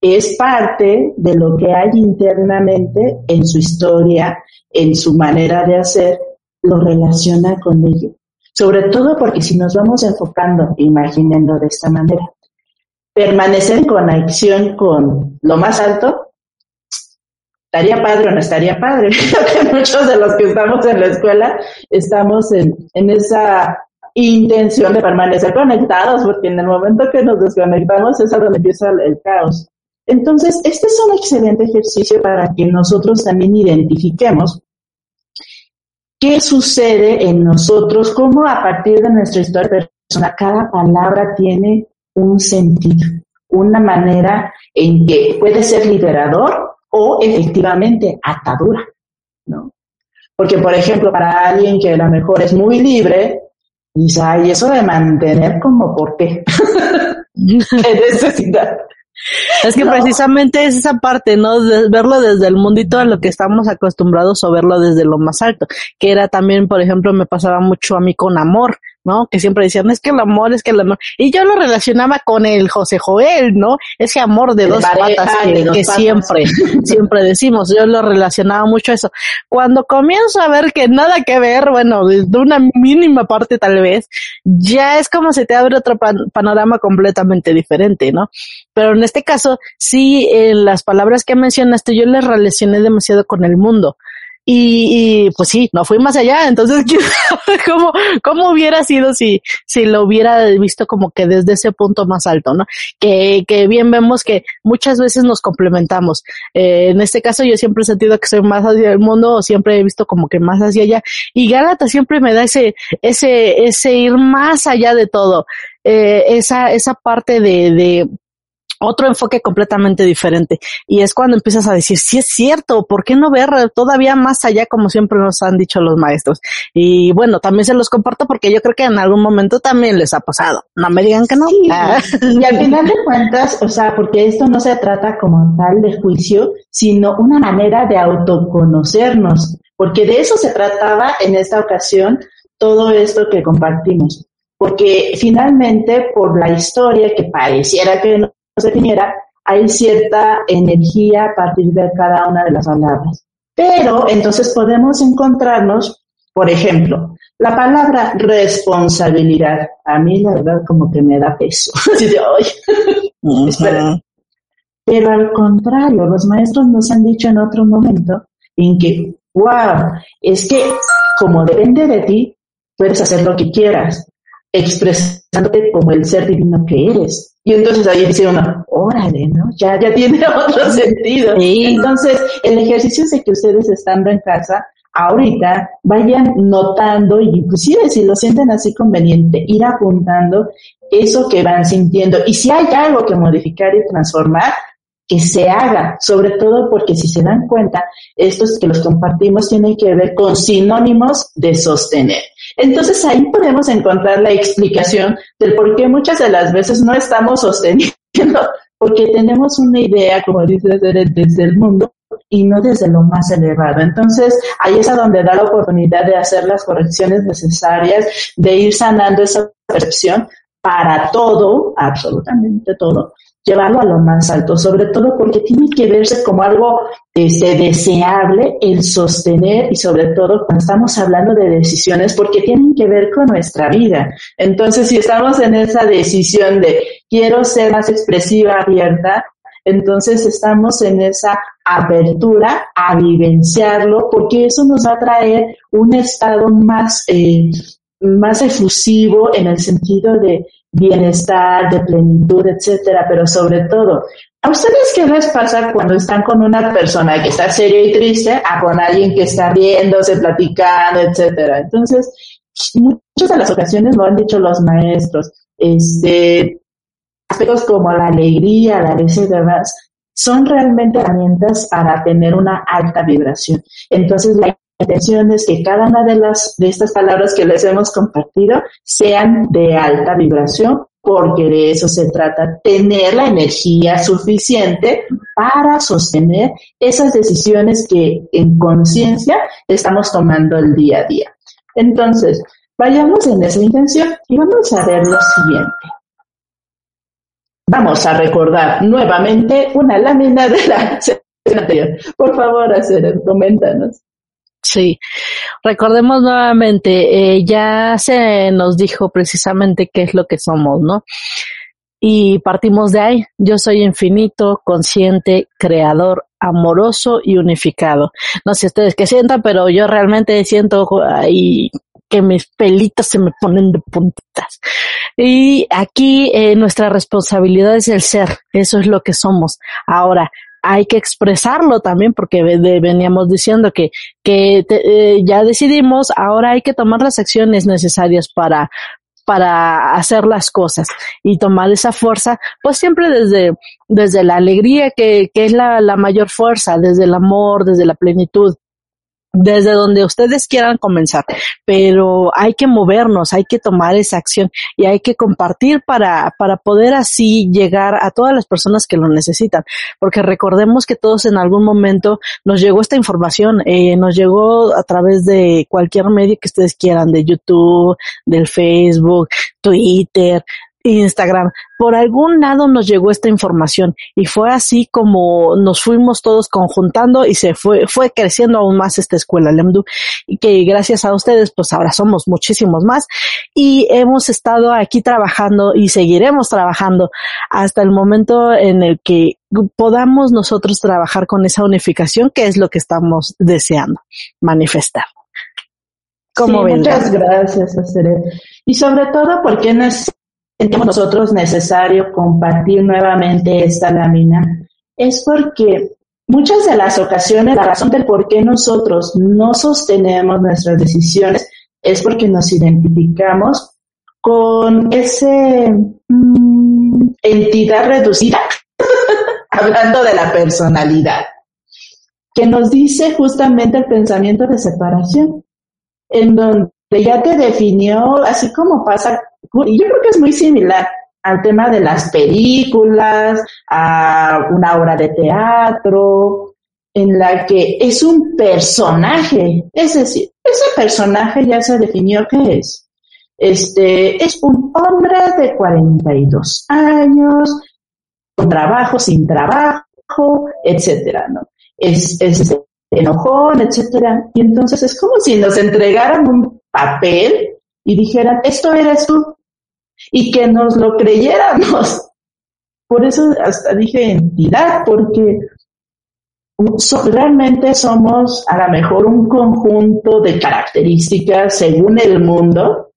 Es parte de lo que hay internamente en su historia, en su manera de hacer, lo relaciona con ello. Sobre todo porque si nos vamos enfocando, imaginando de esta manera, permanecer en conexión con lo más alto, estaría padre o no estaría padre. Creo muchos de los que estamos en la escuela estamos en, en esa intención de permanecer conectados, porque en el momento que nos desconectamos es a donde empieza el caos. Entonces, este es un excelente ejercicio para que nosotros también identifiquemos qué sucede en nosotros, cómo a partir de nuestra historia personal cada palabra tiene un sentido, una manera en que puede ser liberador o efectivamente atadura, ¿no? Porque, por ejemplo, para alguien que a lo mejor es muy libre, dice, ay, eso de mantener como por qué. ¿Qué necesidad? Es que precisamente es esa parte, ¿no? De verlo desde el mundito a lo que estamos acostumbrados o verlo desde lo más alto, que era también, por ejemplo, me pasaba mucho a mí con amor, ¿no? Que siempre decían, es que el amor, es que el amor. Y yo lo relacionaba con el José Joel, ¿no? Ese amor de dos patas que, siempre, siempre decimos. Yo lo relacionaba mucho a eso. Cuando comienzo a ver que nada que ver, bueno, de una mínima parte tal vez, ya es como se te abre otro panorama completamente diferente, ¿no? Pero en este caso, sí, en las palabras que mencionaste, yo les relacioné demasiado con el mundo. Y, y, pues sí, no fui más allá, entonces ¿cómo, cómo hubiera sido si, si lo hubiera visto como que desde ese punto más alto, ¿no? Que, que bien vemos que muchas veces nos complementamos. Eh, en este caso yo siempre he sentido que soy más hacia el mundo, siempre he visto como que más hacia allá, y Gálata siempre me da ese, ese, ese ir más allá de todo, eh, esa, esa parte de, de otro enfoque completamente diferente. Y es cuando empiezas a decir, sí es cierto, ¿por qué no ver todavía más allá como siempre nos han dicho los maestros? Y bueno, también se los comparto porque yo creo que en algún momento también les ha pasado. No me digan que no. Ah. Y al final de cuentas, o sea, porque esto no se trata como tal de juicio, sino una manera de autoconocernos, porque de eso se trataba en esta ocasión todo esto que compartimos. Porque finalmente, por la historia que pareciera que se definiera, hay cierta energía a partir de cada una de las palabras. Pero entonces podemos encontrarnos, por ejemplo, la palabra responsabilidad. A mí la verdad como que me da peso. Así de, Pero al contrario, los maestros nos han dicho en otro momento en que wow, es que como depende de ti, puedes hacer lo que quieras, expresándote como el ser divino que eres. Y entonces ahí dice uno, órale, ¿no? Ya, ya tiene otro sentido. Entonces, el ejercicio de que ustedes estando en casa, ahorita vayan notando, inclusive si lo sienten así conveniente, ir apuntando eso que van sintiendo. Y si hay algo que modificar y transformar, que se haga, sobre todo porque si se dan cuenta, estos que los compartimos tienen que ver con sinónimos de sostener. Entonces ahí podemos encontrar la explicación del por qué muchas de las veces no estamos sosteniendo, porque tenemos una idea, como dices, desde el mundo y no desde lo más elevado. Entonces, ahí es a donde da la oportunidad de hacer las correcciones necesarias, de ir sanando esa percepción para todo, absolutamente todo, llevarlo a lo más alto, sobre todo porque tiene que verse como algo este, deseable el sostener y sobre todo cuando estamos hablando de decisiones porque tienen que ver con nuestra vida. Entonces, si estamos en esa decisión de quiero ser más expresiva, abierta, entonces estamos en esa apertura a vivenciarlo porque eso nos va a traer un estado más, eh, más efusivo en el sentido de bienestar, de plenitud, etcétera, pero sobre todo, ¿a ustedes qué les pasa cuando están con una persona que está seria y triste a con alguien que está riéndose, platicando, etcétera? Entonces, muchas de las ocasiones lo han dicho los maestros, este, aspectos como la alegría, la risa y son realmente herramientas para tener una alta vibración. Entonces, la intención es que cada una de las de estas palabras que les hemos compartido sean de alta vibración, porque de eso se trata, tener la energía suficiente para sostener esas decisiones que en conciencia estamos tomando el día a día. Entonces, vayamos en esa intención y vamos a ver lo siguiente. Vamos a recordar nuevamente una lámina de la anterior. Por favor, hacer, coméntanos. Sí, recordemos nuevamente, eh, ya se nos dijo precisamente qué es lo que somos, ¿no? Y partimos de ahí. Yo soy infinito, consciente, creador, amoroso y unificado. No sé ustedes qué sientan, pero yo realmente siento ahí que mis pelitos se me ponen de puntitas. Y aquí eh, nuestra responsabilidad es el ser, eso es lo que somos. Ahora, hay que expresarlo también porque veníamos diciendo que, que eh, ya decidimos, ahora hay que tomar las acciones necesarias para, para hacer las cosas y tomar esa fuerza, pues siempre desde, desde la alegría que, que es la, la mayor fuerza, desde el amor, desde la plenitud desde donde ustedes quieran comenzar, pero hay que movernos, hay que tomar esa acción y hay que compartir para, para poder así llegar a todas las personas que lo necesitan, porque recordemos que todos en algún momento nos llegó esta información, eh, nos llegó a través de cualquier medio que ustedes quieran, de YouTube, del Facebook, Twitter, Instagram. Por algún lado nos llegó esta información y fue así como nos fuimos todos conjuntando y se fue, fue creciendo aún más esta escuela Lemdu y que gracias a ustedes pues ahora somos muchísimos más y hemos estado aquí trabajando y seguiremos trabajando hasta el momento en el que podamos nosotros trabajar con esa unificación que es lo que estamos deseando manifestar. Como muchas gracias, Y sobre todo porque es sentimos nosotros necesario compartir nuevamente esta lámina es porque muchas de las ocasiones la razón del por qué nosotros no sostenemos nuestras decisiones es porque nos identificamos con ese mm, entidad reducida, hablando de la personalidad, que nos dice justamente el pensamiento de separación, en donde ya te definió, así como pasa yo creo que es muy similar al tema de las películas, a una obra de teatro, en la que es un personaje, es decir, ese personaje ya se definió qué es. Este es un hombre de 42 años, con trabajo, sin trabajo, etcétera, ¿no? Es, es enojón, etcétera. Y entonces es como si nos entregaran un papel y dijeran, esto eres tú, y que nos lo creyéramos. Por eso hasta dije entidad, porque realmente somos a lo mejor un conjunto de características según el mundo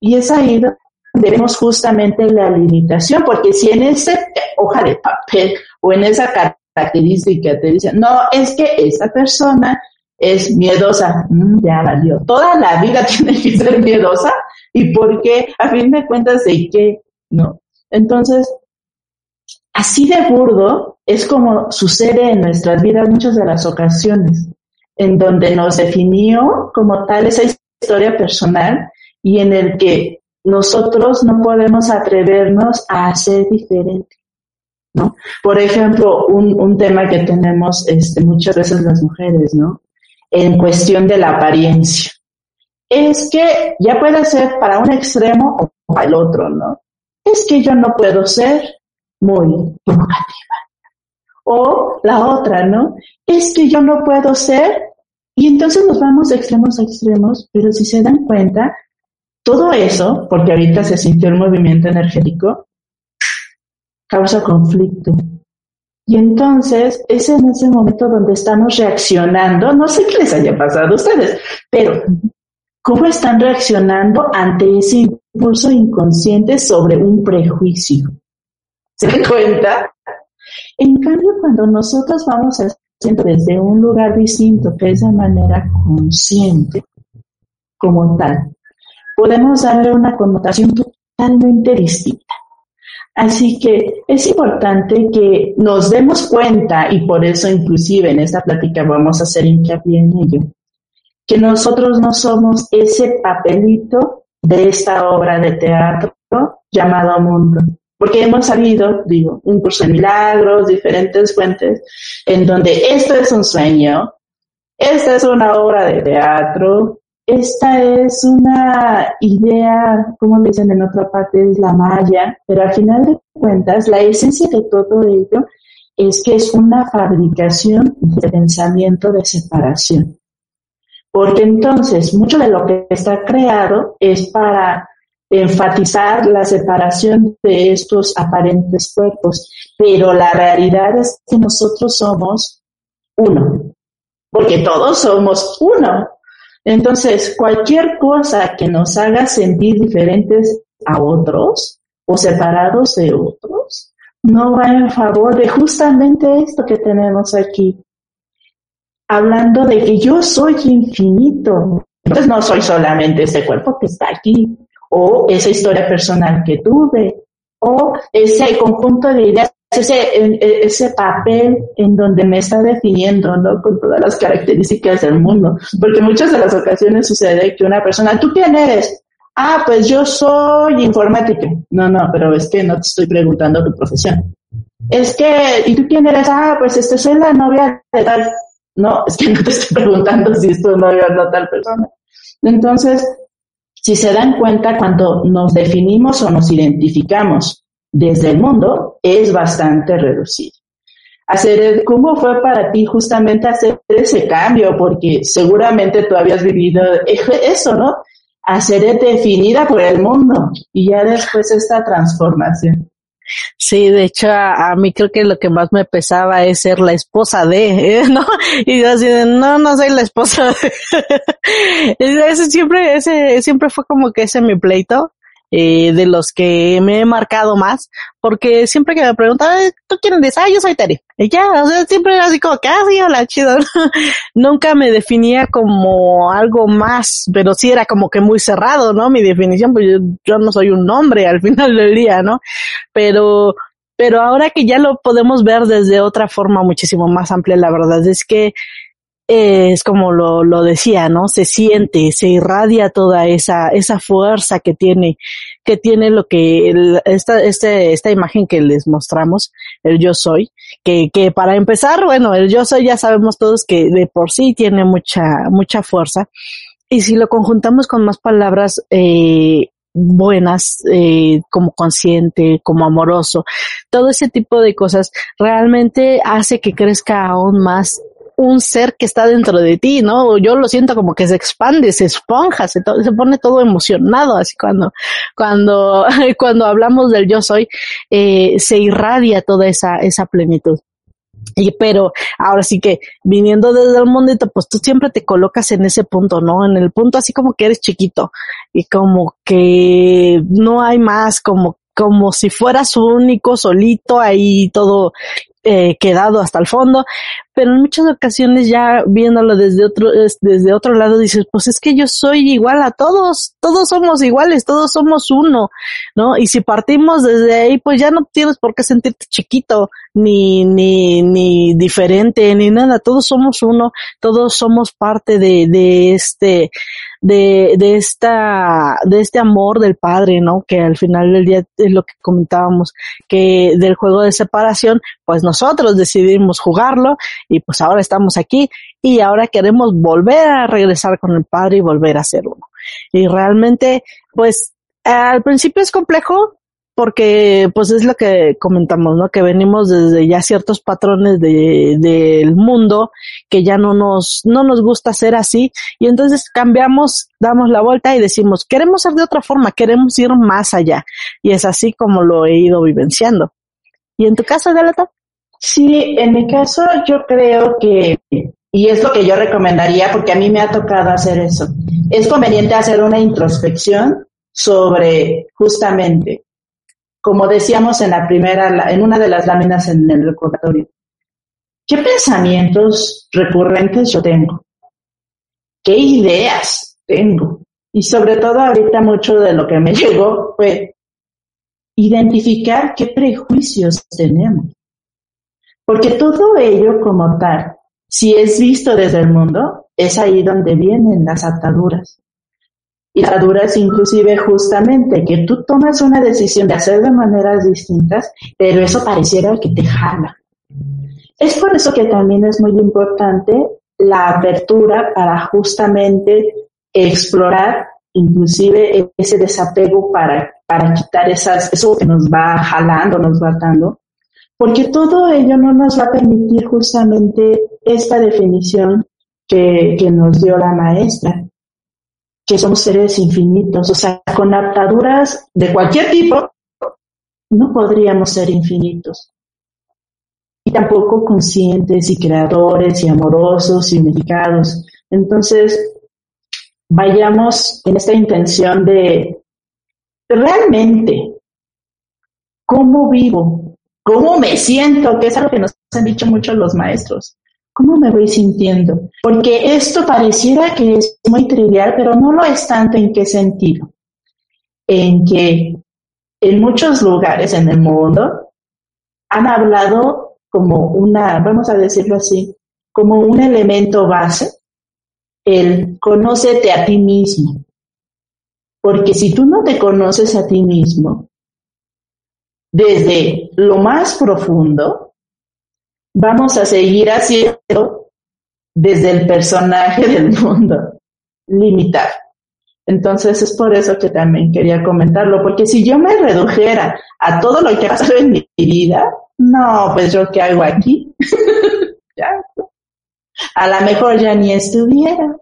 y es ahí donde vemos justamente la limitación, porque si en esa hoja de papel o en esa característica te dicen, no, es que esa persona es miedosa, mm, ya valió, toda la vida tiene que ser miedosa y porque a fin de cuentas de qué, ¿no? Entonces, así de burdo es como sucede en nuestras vidas muchas de las ocasiones, en donde nos definió como tal esa historia personal y en el que nosotros no podemos atrevernos a ser diferente. ¿no? Por ejemplo, un, un tema que tenemos este, muchas veces las mujeres, ¿no? En cuestión de la apariencia. Es que ya puede ser para un extremo o para el otro, ¿no? Es que yo no puedo ser muy provocativa. O la otra, ¿no? Es que yo no puedo ser. Y entonces nos vamos de extremos a extremos, pero si se dan cuenta, todo eso, porque ahorita se sintió el movimiento energético, causa conflicto. Y entonces es en ese momento donde estamos reaccionando, no sé qué les haya pasado a ustedes, pero ¿cómo están reaccionando ante ese impulso inconsciente sobre un prejuicio? ¿Se dan cuenta? En cambio, cuando nosotros vamos haciendo desde un lugar distinto, que es de manera consciente, como tal, podemos darle una connotación totalmente distinta. Así que es importante que nos demos cuenta, y por eso inclusive en esta plática vamos a hacer hincapié en ello, que nosotros no somos ese papelito de esta obra de teatro llamado mundo. Porque hemos sabido, digo, un curso de milagros, diferentes fuentes, en donde esto es un sueño, esta es una obra de teatro, esta es una idea, como dicen en otra parte, es la malla, pero al final de cuentas, la esencia de todo ello es que es una fabricación de pensamiento de separación. Porque entonces, mucho de lo que está creado es para enfatizar la separación de estos aparentes cuerpos, pero la realidad es que nosotros somos uno, porque todos somos uno. Entonces, cualquier cosa que nos haga sentir diferentes a otros o separados de otros, no va en favor de justamente esto que tenemos aquí. Hablando de que yo soy infinito. Entonces no soy solamente ese cuerpo que está aquí, o esa historia personal que tuve, o ese conjunto de ideas ese, ese papel en donde me está definiendo, ¿no? Con todas las características del mundo. Porque muchas de las ocasiones sucede que una persona, ¿tú quién eres? Ah, pues yo soy informática. No, no, pero es que no te estoy preguntando tu profesión. Es que, ¿y tú quién eres? Ah, pues este, soy la novia de tal. No, es que no te estoy preguntando si es tu novia o no tal persona. Entonces, si se dan cuenta, cuando nos definimos o nos identificamos desde el mundo es bastante reducido. Hacer, ¿Cómo fue para ti justamente hacer ese cambio? Porque seguramente tú habías vivido eso, ¿no? Hacer definida por el mundo y ya después esta transformación. Sí, de hecho a, mí creo que lo que más me pesaba es ser la esposa de, ¿eh? ¿no? Y yo así de, no, no soy la esposa de. ese siempre, ese siempre fue como que ese mi pleito eh, de los que me he marcado más, porque siempre que me preguntan, ¿tú quién eres? Ah, yo soy Terry. Y ya, o sea, siempre era así como que, ah, hola, chido. Nunca me definía como algo más, pero sí era como que muy cerrado, ¿no? Mi definición, pues yo, yo no soy un hombre al final del día, ¿no? Pero, pero ahora que ya lo podemos ver desde otra forma muchísimo más amplia, la verdad es que es como lo, lo decía, ¿no? Se siente, se irradia toda esa, esa fuerza que tiene, que tiene lo que, esta, este, esta imagen que les mostramos, el yo soy, que, que para empezar, bueno, el yo soy ya sabemos todos que de por sí tiene mucha, mucha fuerza. Y si lo conjuntamos con más palabras, eh, buenas, eh, como consciente, como amoroso, todo ese tipo de cosas realmente hace que crezca aún más un ser que está dentro de ti, ¿no? Yo lo siento como que se expande, se esponja, se, se pone todo emocionado, así cuando, cuando, cuando hablamos del yo soy, eh, se irradia toda esa, esa plenitud. Y, pero ahora sí que viniendo desde el mundito, pues tú siempre te colocas en ese punto, ¿no? En el punto así como que eres chiquito y como que no hay más, como, como si fueras único, solito, ahí todo eh, quedado hasta el fondo, pero en muchas ocasiones ya viéndolo desde otro, desde otro lado dices, pues es que yo soy igual a todos, todos somos iguales, todos somos uno, ¿no? Y si partimos desde ahí, pues ya no tienes por qué sentirte chiquito, ni, ni, ni diferente, ni nada, todos somos uno, todos somos parte de, de este, de, de esta, de este amor del padre, ¿no? Que al final del día es lo que comentábamos, que del juego de separación, pues nosotros decidimos jugarlo y pues ahora estamos aquí y ahora queremos volver a regresar con el padre y volver a ser uno. Y realmente, pues, al principio es complejo, porque pues es lo que comentamos, ¿no? Que venimos desde ya ciertos patrones de, del mundo que ya no nos, no nos gusta ser así y entonces cambiamos, damos la vuelta y decimos, queremos ser de otra forma, queremos ir más allá y es así como lo he ido vivenciando. ¿Y en tu caso, Galata? Sí, en mi caso yo creo que, y es lo que yo recomendaría porque a mí me ha tocado hacer eso, es conveniente hacer una introspección sobre justamente como decíamos en la primera, en una de las láminas en el recordatorio, ¿qué pensamientos recurrentes yo tengo? ¿Qué ideas tengo? Y sobre todo ahorita mucho de lo que me llegó fue identificar qué prejuicios tenemos. Porque todo ello como tal, si es visto desde el mundo, es ahí donde vienen las ataduras. Y la dura es inclusive justamente que tú tomas una decisión de hacer de maneras distintas, pero eso pareciera que te jala. Es por eso que también es muy importante la apertura para justamente explorar inclusive ese desapego para, para quitar esas, eso que nos va jalando, nos va atando, porque todo ello no nos va a permitir justamente esta definición que, nos dio la maestra, que somos seres infinitos, o sea, con ataduras de cualquier tipo, no podríamos ser infinitos. Y tampoco conscientes y creadores y amorosos y unificados. Entonces, vayamos en esta intención de realmente cómo vivo, cómo me siento, que es algo que nos han dicho mucho los maestros. ¿Cómo me voy sintiendo? Porque esto pareciera que es muy trivial, pero no lo es tanto en qué sentido. En que en muchos lugares en el mundo han hablado como una, vamos a decirlo así, como un elemento base, el conócete a ti mismo. Porque si tú no te conoces a ti mismo, desde lo más profundo, vamos a seguir haciendo desde el personaje del mundo, limitar. Entonces es por eso que también quería comentarlo, porque si yo me redujera a todo lo que ha pasado en mi vida, no, pues yo qué hago aquí. A lo mejor ya ni estuviera.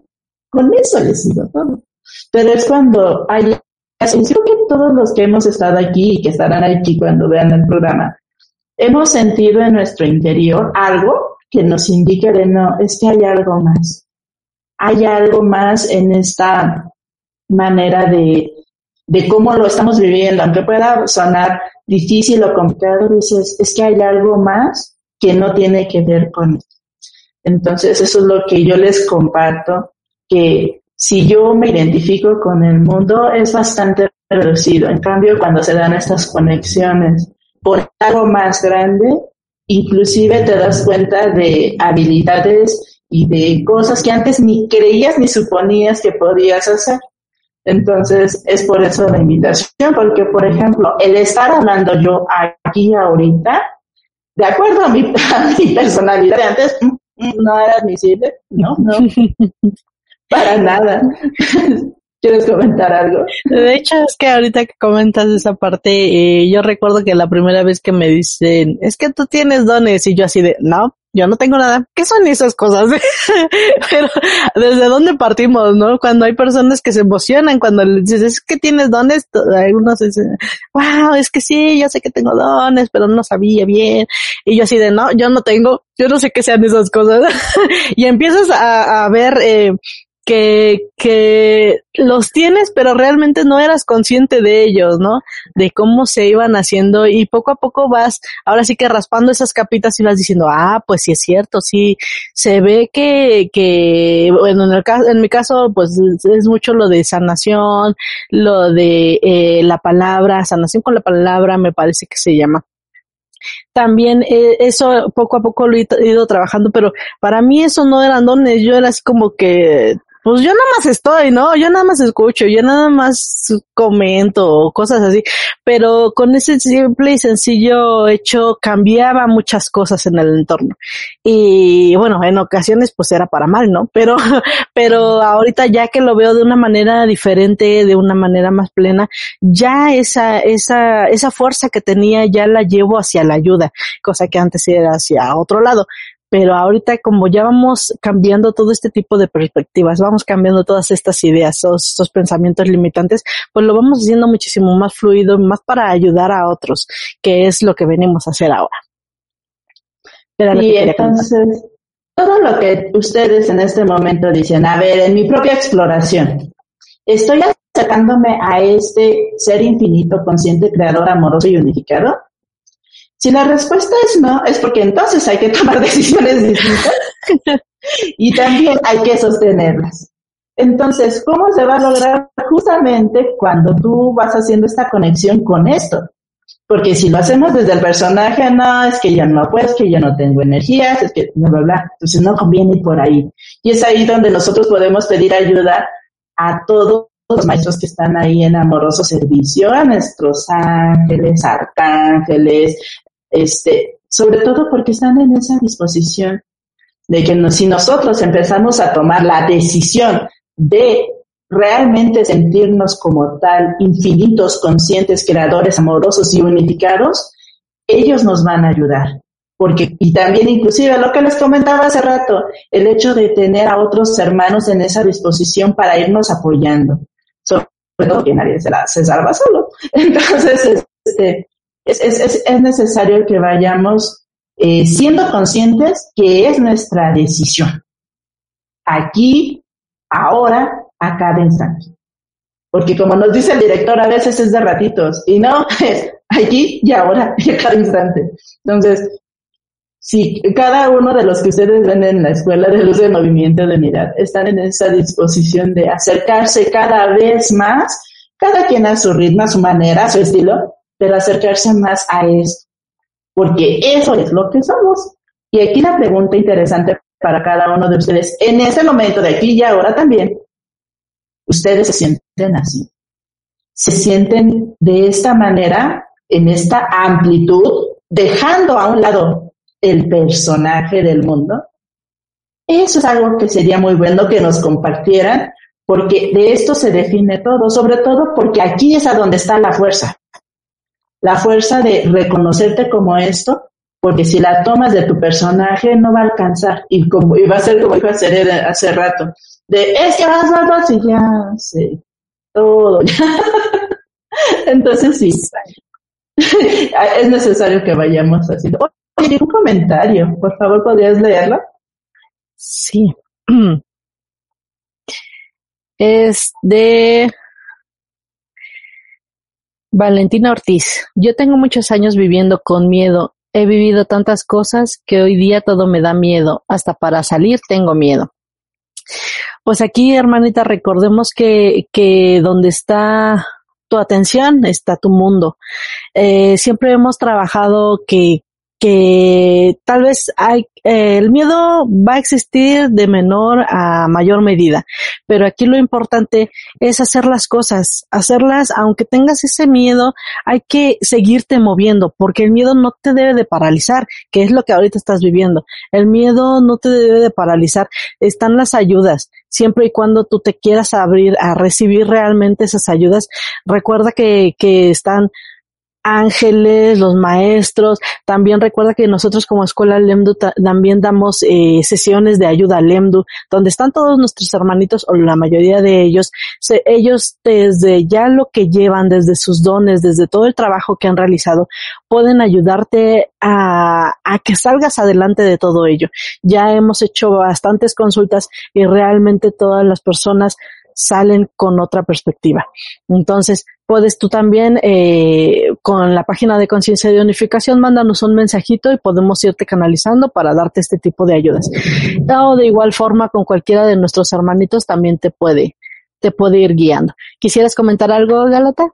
Con eso les todo. Pero es cuando hay, creo todos los que hemos estado aquí y que estarán aquí cuando vean el programa, hemos sentido en nuestro interior algo que nos indique de no, es que hay algo más. Hay algo más en esta manera de, de cómo lo estamos viviendo, aunque pueda sonar difícil o complicado, dices, es que hay algo más que no tiene que ver con esto. Entonces, eso es lo que yo les comparto, que si yo me identifico con el mundo es bastante reducido. En cambio, cuando se dan estas conexiones por algo más grande, inclusive te das cuenta de habilidades y de cosas que antes ni creías ni suponías que podías hacer. Entonces, es por eso la invitación, porque, por ejemplo, el estar hablando yo aquí ahorita, de acuerdo a mi, personalidad de antes, mm, mm, no era admisible, no, no, para nada. ¿Quieres comentar algo? De hecho, es que ahorita que comentas esa parte, eh, yo recuerdo que la primera vez que me dicen, es que tú tienes dones, y yo así de, no, yo no tengo nada. ¿Qué son esas cosas? Pero, ¿desde dónde partimos, no? Cuando hay personas que se emocionan, cuando les dices, es que tienes dones, algunos dicen, wow, es que sí, yo sé que tengo dones, pero no sabía bien. Y yo así de, no, yo no tengo, yo no sé qué sean esas cosas. y empiezas a, a ver, eh, que, que los tienes, pero realmente no eras consciente de ellos, ¿no? De cómo se iban haciendo y poco a poco vas, ahora sí que raspando esas capitas y vas diciendo, ah, pues sí es cierto, sí, se ve que, que, bueno, en el caso, en mi caso, pues es mucho lo de sanación, lo de eh, la palabra, sanación con la palabra, me parece que se llama también eh, eso poco a poco lo he ido trabajando, pero para mí eso no eran dones, yo era así como que pues yo nada más estoy, ¿no? Yo nada más escucho, yo nada más comento cosas así, pero con ese simple y sencillo hecho cambiaba muchas cosas en el entorno. Y bueno, en ocasiones pues era para mal, ¿no? Pero, pero ahorita ya que lo veo de una manera diferente, de una manera más plena, ya esa, esa, esa fuerza que tenía ya la llevo hacia la ayuda, cosa que antes era hacia otro lado pero ahorita como ya vamos cambiando todo este tipo de perspectivas, vamos cambiando todas estas ideas, estos pensamientos limitantes, pues lo vamos haciendo muchísimo más fluido, más para ayudar a otros, que es lo que venimos a hacer ahora. y entonces, todo lo que ustedes en este momento dicen, a ver, en mi propia exploración, estoy acercándome a este ser infinito, consciente, creador, amoroso y unificado. Si la respuesta es no, es porque entonces hay que tomar decisiones distintas y también hay que sostenerlas. Entonces, ¿cómo se va a lograr justamente cuando tú vas haciendo esta conexión con esto? Porque si lo hacemos desde el personaje, no, es que ya no puedo, es que ya no tengo energías, es que bla, bla, bla. Entonces no conviene por ahí. Y es ahí donde nosotros podemos pedir ayuda a todos los maestros que están ahí en amoroso servicio, a nuestros ángeles, arcángeles, este, sobre todo porque están en esa disposición de que si nosotros empezamos a tomar la decisión de realmente sentirnos como tal, infinitos, conscientes, creadores, amorosos y unificados, ellos nos van a ayudar. Porque, y también inclusive lo que les comentaba hace rato, el hecho de tener a otros hermanos en esa disposición para irnos apoyando. Sobre todo que nadie se, se salva solo. Entonces, este, es, es, es necesario que vayamos eh, siendo conscientes que es nuestra decisión. Aquí, ahora, a cada instante. Porque como nos dice el director, a veces es de ratitos y no es aquí y ahora y a cada instante. Entonces, si cada uno de los que ustedes ven en la Escuela de Luz de Movimiento de Unidad están en esa disposición de acercarse cada vez más, cada quien a su ritmo, a su manera, a su estilo, pero acercarse más a eso, porque eso es lo que somos. Y aquí la pregunta interesante para cada uno de ustedes, en ese momento de aquí y ahora también, ustedes se sienten así, se sienten de esta manera, en esta amplitud, dejando a un lado el personaje del mundo. Eso es algo que sería muy bueno que nos compartieran, porque de esto se define todo, sobre todo porque aquí es a donde está la fuerza la fuerza de reconocerte como esto, porque si la tomas de tu personaje no va a alcanzar y como y va a ser como iba a hacer hace rato, de es que vas, vas, y ya sé todo. Entonces sí, es necesario que vayamos. Oye, un comentario, por favor, ¿podrías leerlo? Sí. Es de Valentina Ortiz, yo tengo muchos años viviendo con miedo. He vivido tantas cosas que hoy día todo me da miedo. Hasta para salir tengo miedo. Pues aquí, hermanita, recordemos que, que donde está tu atención está tu mundo. Eh, siempre hemos trabajado que, que tal vez hay, eh, el miedo va a existir de menor a mayor medida, pero aquí lo importante es hacer las cosas, hacerlas, aunque tengas ese miedo, hay que seguirte moviendo, porque el miedo no te debe de paralizar, que es lo que ahorita estás viviendo. El miedo no te debe de paralizar, están las ayudas, siempre y cuando tú te quieras abrir a recibir realmente esas ayudas, recuerda que, que están ángeles, los maestros. También recuerda que nosotros como escuela Lemdu también damos eh, sesiones de ayuda a Lemdu, donde están todos nuestros hermanitos o la mayoría de ellos. ellos desde ya lo que llevan, desde sus dones, desde todo el trabajo que han realizado, pueden ayudarte a, a que salgas adelante de todo ello. Ya hemos hecho bastantes consultas y realmente todas las personas salen con otra perspectiva. Entonces, puedes tú también eh, con la página de conciencia de unificación, mándanos un mensajito y podemos irte canalizando para darte este tipo de ayudas. O de igual forma, con cualquiera de nuestros hermanitos también te puede, te puede ir guiando. ¿Quisieras comentar algo, Galata?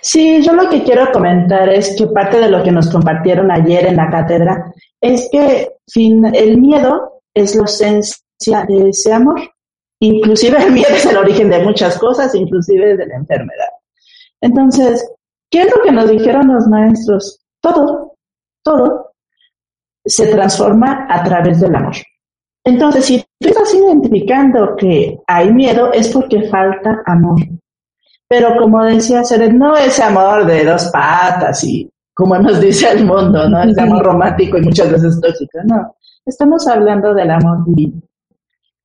Sí, yo lo que quiero comentar es que parte de lo que nos compartieron ayer en la cátedra es que fin, el miedo es la esencia de ese amor. Inclusive el miedo es el origen de muchas cosas, inclusive de la enfermedad. Entonces, ¿qué es lo que nos dijeron los maestros? Todo, todo se transforma a través del amor. Entonces, si tú estás identificando que hay miedo, es porque falta amor. Pero como decía Seret, no ese amor de dos patas y como nos dice el mundo, ¿no? Ese amor romántico y muchas veces tóxico, no. Estamos hablando del amor divino.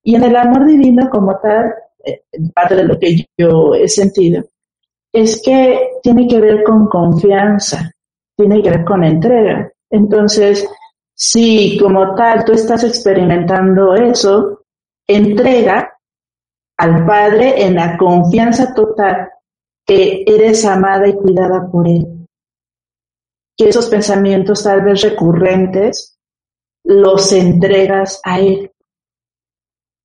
Y en el amor divino como tal, eh, parte de lo que yo he sentido, es que tiene que ver con confianza, tiene que ver con entrega. Entonces, si como tal tú estás experimentando eso, entrega al Padre en la confianza total que eres amada y cuidada por Él. Que esos pensamientos tal vez recurrentes los entregas a Él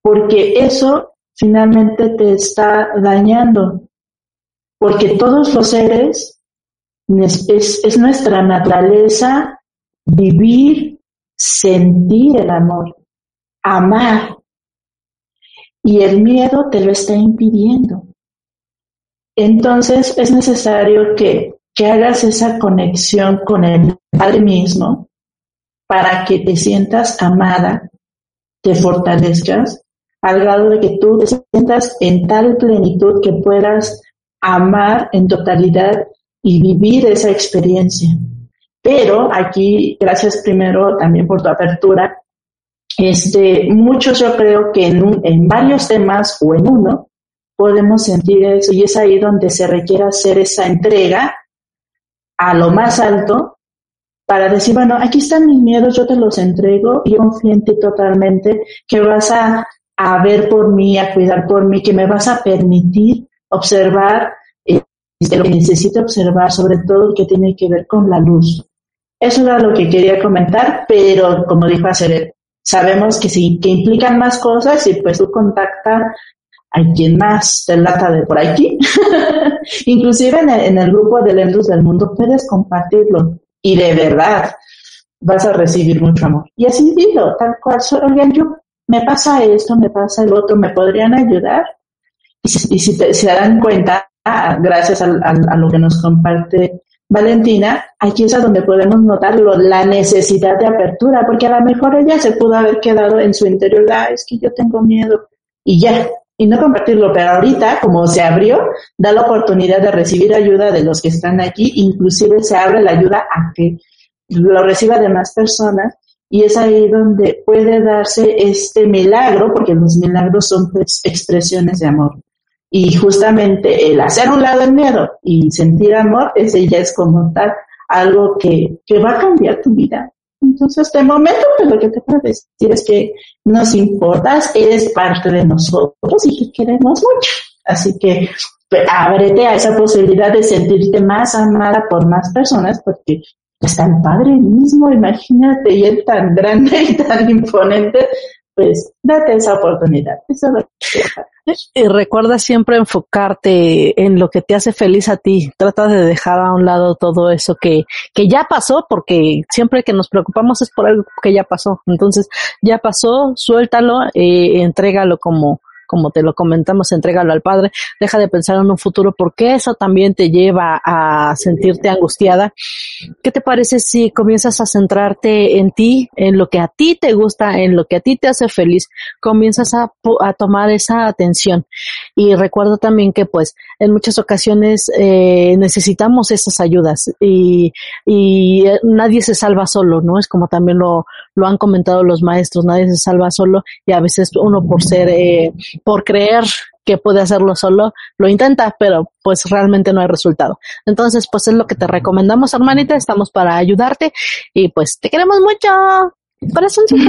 porque eso finalmente te está dañando, porque todos los seres es, nuestra naturaleza vivir, sentir el amor, amar, y el miedo te lo está impidiendo. Entonces es necesario que, que hagas esa conexión con el Padre mismo para que te sientas amada, te fortalezcas al grado de que tú te sientas en tal plenitud que puedas amar en totalidad y vivir esa experiencia. Pero aquí, gracias primero también por tu apertura, este, muchos yo creo que en, en varios temas o en uno podemos sentir eso y es ahí donde se requiere hacer esa entrega a lo más alto para decir, bueno, aquí están mis miedos, yo te los entrego y confío en ti totalmente que vas a a ver por mí, a cuidar por mí, que me vas a permitir observar eh, lo que necesito observar, sobre todo lo que tiene que ver con la luz. Eso era lo que quería comentar, pero como dijo Aceret, sabemos que sí, que implican más cosas y pues tú contacta a quien más te lata de por aquí. Inclusive en el, grupo de Lendus del Mundo puedes compartirlo y de verdad vas a recibir mucho amor. Y así digo, tal cual, oigan, yo me pasa esto, me pasa el otro, ¿me podrían ayudar? Y si, se dan cuenta, ah, gracias a, lo que nos comparte Valentina, aquí es a donde podemos notar la necesidad de apertura, porque a lo mejor ella se pudo haber quedado en su interior, ah, es que yo tengo miedo, y ya, y no compartirlo, pero ahorita, como se abrió, da la oportunidad de recibir ayuda de los que están aquí, inclusive se abre la ayuda a que lo reciba de más personas y es ahí donde puede darse este milagro, porque los milagros son pues, expresiones de amor. Y justamente el hacer un lado el miedo y sentir amor, ese ya es como tal algo que, que va a cambiar tu vida. Entonces, de momento, pues lo que te puedo decir es que nos importas, eres parte de nosotros y que queremos mucho. Así que pues, ábrete a esa posibilidad de sentirte más amada por más personas, porque está el Padre mismo, imagínate, y es tan grande y tan imponente, pues date esa oportunidad. y recuerda siempre enfocarte en lo que te hace feliz a ti. Trata de dejar a un lado todo eso que, que ya pasó, porque siempre que nos preocupamos es por algo que ya pasó. Entonces, ya pasó, suéltalo, eh, entrégalo como, como te lo comentamos, entrégalo al Padre, deja de pensar en un futuro porque eso también te lleva a sentirte angustiada. ¿Qué te parece si comienzas a centrarte en ti, en lo que a ti te gusta, en lo que a ti te hace feliz? Comienzas a, a tomar esa atención. Y recuerdo también que pues en muchas ocasiones eh, necesitamos esas ayudas y, y nadie se salva solo, ¿no? Es como también lo, lo han comentado los maestros, nadie se salva solo y a veces uno por ser, eh, por creer que puede hacerlo solo, lo intenta, pero pues realmente no hay resultado. Entonces, pues es lo que te recomendamos, hermanita, estamos para ayudarte y pues te queremos mucho. Corazón.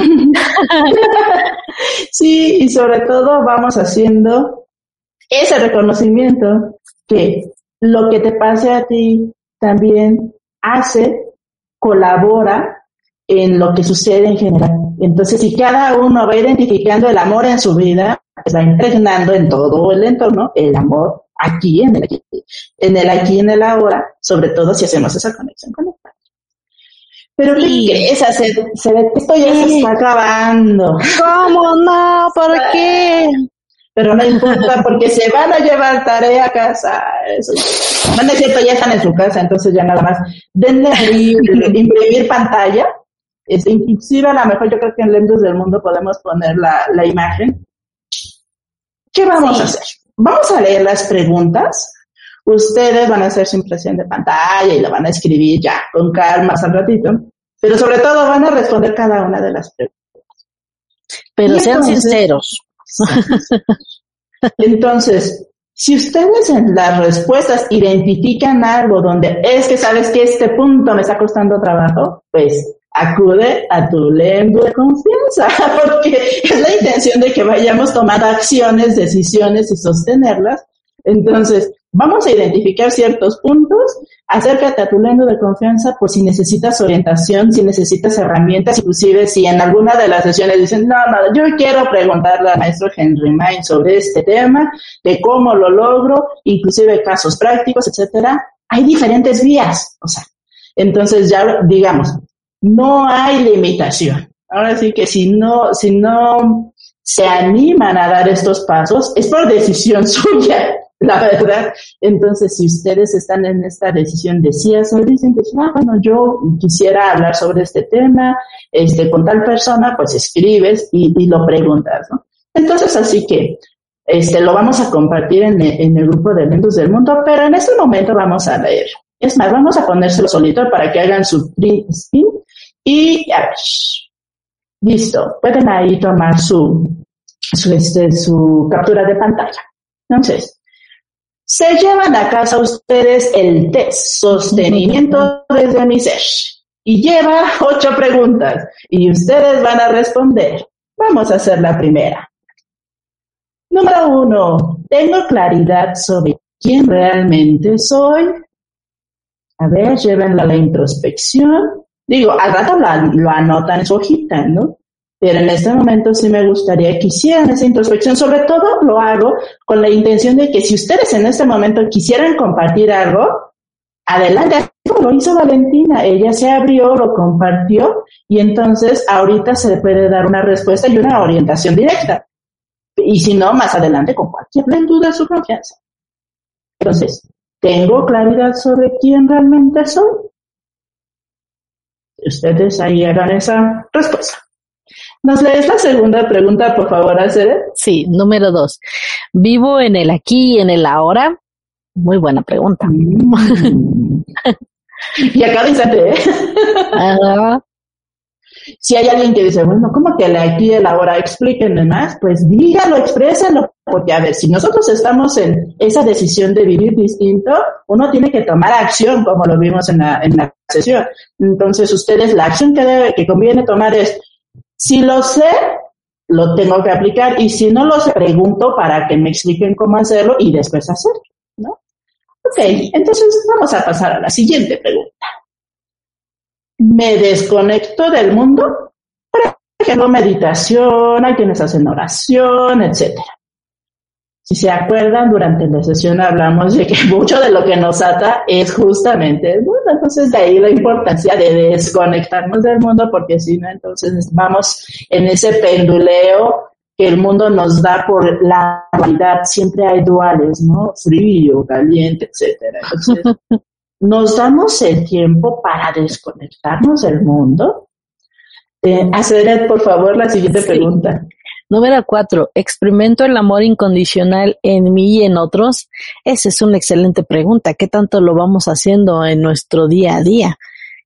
sí, y sobre todo vamos haciendo ese reconocimiento que lo que te pase a ti también hace, colabora en lo que sucede en general. Entonces, si cada uno va identificando el amor en su vida, va impregnando en todo el entorno el amor aquí, en el aquí, en el aquí, en el ahora, sobre todo si hacemos esa conexión con el Padre. Pero ¿qué crees? Se, ve que esto ya se está acabando. ¿Cómo no? ¿Por qué? Pero no importa porque se van a llevar tarea a casa. Eso. Bueno, es cierto, ya están en su casa, entonces ya nada más. Denle ahí, imprimir pantalla es, inclusive a lo mejor yo creo que en Lentos del Mundo podemos poner la, la imagen. ¿Qué vamos a hacer? Vamos a leer las preguntas. Ustedes van a hacer su impresión de pantalla y la van a escribir ya con calma al ratito. Pero sobre todo van a responder cada una de las preguntas. Pero sean sinceros. Entonces, si ustedes en las respuestas identifican algo donde es que sabes que este punto me está costando trabajo, pues acude a tu lengua de confianza, porque es la intención de que vayamos tomando acciones, decisiones y sostenerlas. Entonces, vamos a identificar ciertos puntos, acércate a tu lengua de confianza por si necesitas orientación, si necesitas herramientas, inclusive si en alguna de las sesiones dicen, no, no, yo quiero preguntarle al maestro Henry Main sobre este tema, de cómo lo logro, inclusive casos prácticos, etcétera. Hay diferentes vías, o sea, entonces ya digamos, no hay limitación. Ahora sí que si no, si no se animan a dar estos pasos, es por decisión suya, la verdad. Entonces, si ustedes están en esta decisión de sí hacer, dicen que, ah, bueno, yo quisiera hablar sobre este tema, este, con tal persona, pues escribes y, lo preguntas, ¿no? Entonces, así que, este, lo vamos a compartir en el, en el grupo de eventos del mundo, pero en este momento vamos a leer. Es más, vamos a ponérselo solito para que hagan su print screen y ya listo, pueden ahí tomar su, su, este, su captura de pantalla. Entonces, se llevan a casa ustedes el test sostenimiento desde mi ser y lleva ocho preguntas y ustedes van a responder. Vamos a hacer la primera. Número uno, ¿tengo claridad sobre quién realmente soy? A ver, llévenla a la introspección. Digo, al rato lo, anotan en su hojita, ¿no? Pero en este momento sí me gustaría que hicieran esa introspección. Sobre todo lo hago con la intención de que si ustedes en este momento quisieran compartir algo, adelante, lo hizo Valentina. Ella se abrió, lo compartió y entonces ahorita se puede dar una respuesta y una orientación directa. Y si no, más adelante con cualquier duda su confianza. Entonces, ¿tengo claridad sobre quién realmente soy? Ustedes ahí hagan esa respuesta. ¿Nos lees la segunda pregunta, por favor, hacer? Sí, número dos. ¿Vivo en el aquí y en el ahora? Muy buena pregunta. Mm. y acá dice, ¿eh? Si hay alguien que dice, bueno, ¿cómo que el aquí y el ahora? Explíquenme más. Pues dígalo, exprésenlo. Porque, a ver, si nosotros estamos en esa decisión de vivir distinto, uno tiene que tomar acción, como lo vimos en la, en la sesión. Entonces, ustedes, la acción que, debe, que conviene tomar es, si lo sé, lo tengo que aplicar, y si no lo sé, pregunto para que me expliquen cómo hacerlo y después hacerlo, ¿no? Ok, entonces vamos a pasar a la siguiente pregunta me desconecto del mundo. Por ejemplo, meditación, hay quienes hacen oración, etcétera. Si se acuerdan, durante la sesión hablamos de que mucho de lo que nos ata es justamente mundo. Entonces, de ahí la importancia de desconectarnos del mundo, porque si no, entonces vamos en ese penduleo que el mundo nos da por la dualidad, siempre hay duales, ¿no? Frío, caliente, etcétera. Entonces, nos damos el tiempo para desconectarnos del mundo. Eh, hacer, por favor, la siguiente pregunta. Número cuatro, ¿experimento el amor incondicional en mí y en otros? Esa es una excelente pregunta. ¿Qué tanto lo vamos haciendo en nuestro día a día?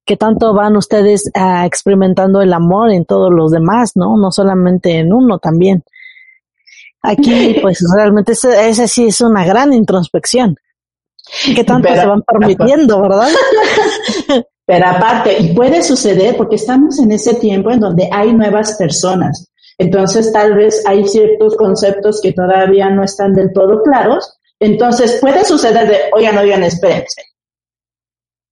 ¿Qué tanto van ustedes ah, experimentando el amor en todos los demás, no? No solamente en uno también. Aquí, pues realmente esa sí es una gran introspección. ¿Qué tanto se van permitiendo, verdad? Pero aparte, y puede suceder porque estamos en ese tiempo en donde hay nuevas personas. Entonces, tal vez hay ciertos conceptos que todavía no están del todo claros. Entonces, puede suceder de, oigan, oigan, espérense.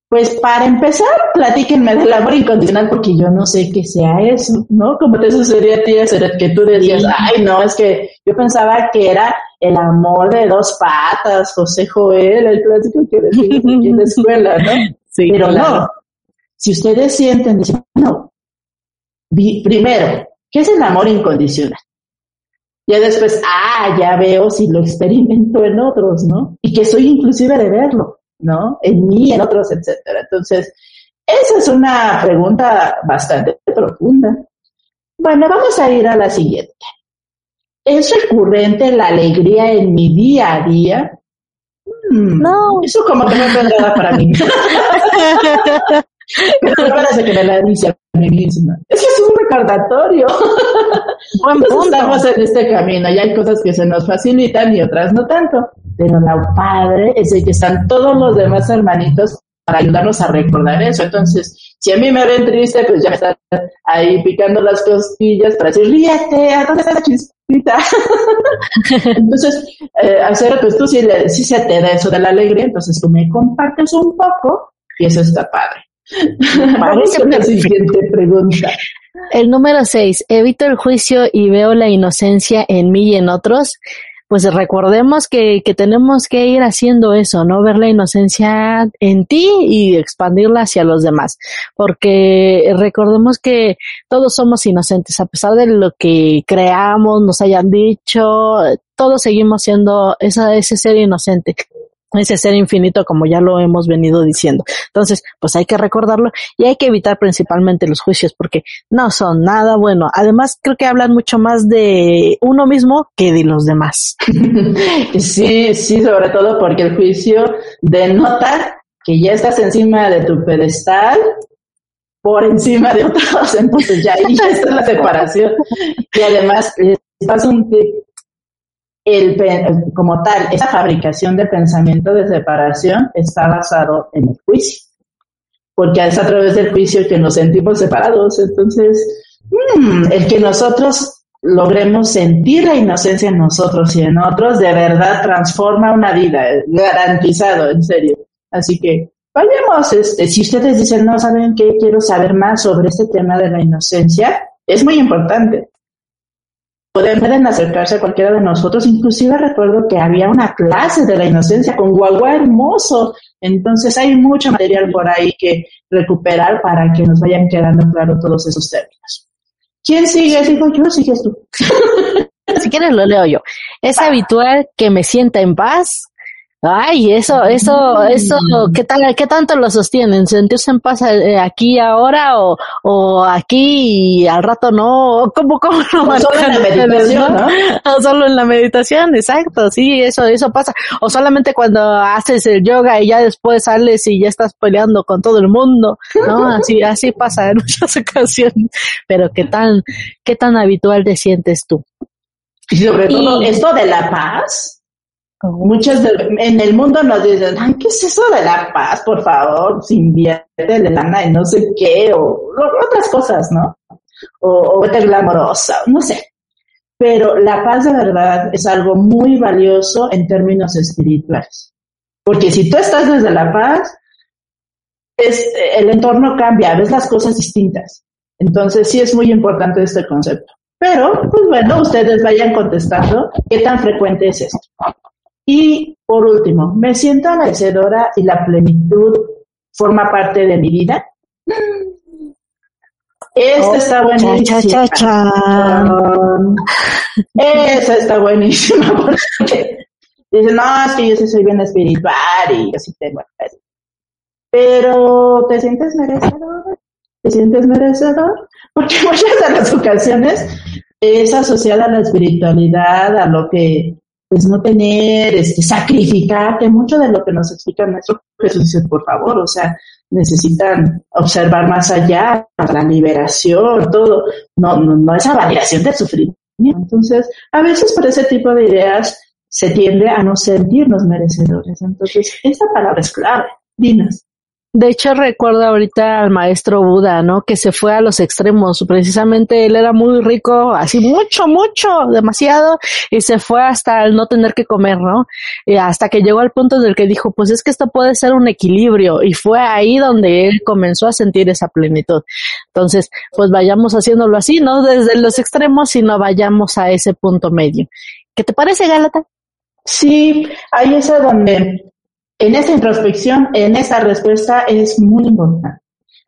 Pues para empezar, platíquenme del amor incondicional porque yo no sé qué sea eso, ¿no? Como te sucedía a ti, que tú decías, ay, no, es que yo pensaba que era el amor de dos patas, José Joel, el clásico que decía en la escuela, ¿no? Sí, Pero no. Si ustedes sienten, dicen, no. Primero, ¿qué es el amor incondicional? Ya después, ah, ya veo si lo experimento en otros, ¿no? Y que soy inclusive de verlo. ¿no? En mí, en otros, etcétera. Entonces, esa es una pregunta bastante profunda. Bueno, vamos a ir a la siguiente. ¿Es recurrente la alegría en mi día a día? Hmm, no. Eso como que no es nada para mí. Pero parece que me la dice a mí misma. Es que es un recordatorio. Buen Estamos en este camino y hay cosas que se nos facilitan y otras no tanto pero la padre es de que están todos los demás hermanitos para ayudarnos a recordar eso. Entonces, si a mí me ven triste, pues ya me están ahí picando las costillas para decir, ríete, ¿a dónde está la chispita? entonces, eh, hacer, pues tú sí, se te da eso de la alegría, entonces tú me compartes un poco y eso está padre. Vamos a la siguiente pregunta. El número seis, evito el juicio y veo la inocencia en mí y en otros pues recordemos que, que tenemos que ir haciendo eso, ¿no? Ver la inocencia en ti y expandirla hacia los demás. Porque recordemos que todos somos inocentes, a pesar de lo que creamos, nos hayan dicho, todos seguimos siendo esa, ese ser inocente ese ser infinito como ya lo hemos venido diciendo. Entonces, pues hay que recordarlo y hay que evitar principalmente los juicios porque no son nada bueno. Además, creo que hablan mucho más de uno mismo que de los demás. Sí, sí, sobre todo porque el juicio denota que ya estás encima de tu pedestal por encima de otros, entonces ya ahí está la separación. Y además, pasa un el, como tal, esa fabricación de pensamiento de separación está basado en el juicio, porque es a través del juicio que nos sentimos separados. Entonces, mm, el que nosotros logremos sentir la inocencia en nosotros y en otros, de verdad transforma una vida, garantizado, en serio. Así que vayamos, este, si ustedes dicen, no saben qué, quiero saber más sobre este tema de la inocencia, es muy importante pueden acercarse a cualquiera de nosotros. Inclusive recuerdo que había una clase de la inocencia con guagua hermoso. Entonces hay mucho material por ahí que recuperar para que nos vayan quedando claros todos esos términos. ¿Quién sigue? Digo yo, sigues tú. si quieres lo leo yo. Es habitual que me sienta en paz Ay, eso, eso, eso, ¿qué tal, qué tanto lo sostienen? ¿Sentirse en paz eh, aquí ahora o, o aquí y al rato no? ¿Cómo, cómo lo Solo en la meditación, ¿no? O solo en la meditación, exacto, sí, eso, eso pasa. O solamente cuando haces el yoga y ya después sales y ya estás peleando con todo el mundo, ¿no? Así, así pasa en muchas ocasiones. Pero ¿qué tan, qué tan habitual te sientes tú? Y sobre todo, esto de la paz, Muchas en el mundo nos dicen, ¿qué es eso de la paz? Por favor, sin invierte lana y no sé qué, o, otras cosas, ¿no? O, o glamorosa, no sé. Pero la paz de verdad es algo muy valioso en términos espirituales. Porque si tú estás desde la paz, es, el entorno cambia, ves las cosas distintas. Entonces sí es muy importante este concepto. Pero, pues bueno, ustedes vayan contestando qué tan frecuente es esto. Y por último, ¿me siento merecedora y la plenitud forma parte de mi vida? Esta oh, está buenísima. Cha, cha, Esa está buenísima porque dicen, no, es que yo sí soy bien espiritual y yo sí tengo Pero, ¿te sientes merecedor? ¿Te sientes merecedor? Porque muchas de las ocasiones es asociada a la espiritualidad, a lo que pues no tener, este, sacrificarte, mucho de lo que nos explica nuestro Jesús dice, por favor, o sea, necesitan observar más allá, la liberación, todo, no, no, no esa validación del sufrimiento. Entonces, a veces por ese tipo de ideas se tiende a no sentirnos merecedores. Entonces, esta palabra es clave. Dinos. De hecho, recuerdo ahorita al maestro Buda, ¿no? Que se fue a los extremos. Precisamente él era muy rico, así mucho, mucho, demasiado, y se fue hasta el no tener que comer, ¿no? Y hasta que llegó al punto del que dijo, pues es que esto puede ser un equilibrio. Y fue ahí donde él comenzó a sentir esa plenitud. Entonces, pues vayamos haciéndolo así, no desde los extremos, sino vayamos a ese punto medio. ¿Qué te parece, Gálata? Sí, ahí es donde en esa introspección, en esa respuesta es muy importante.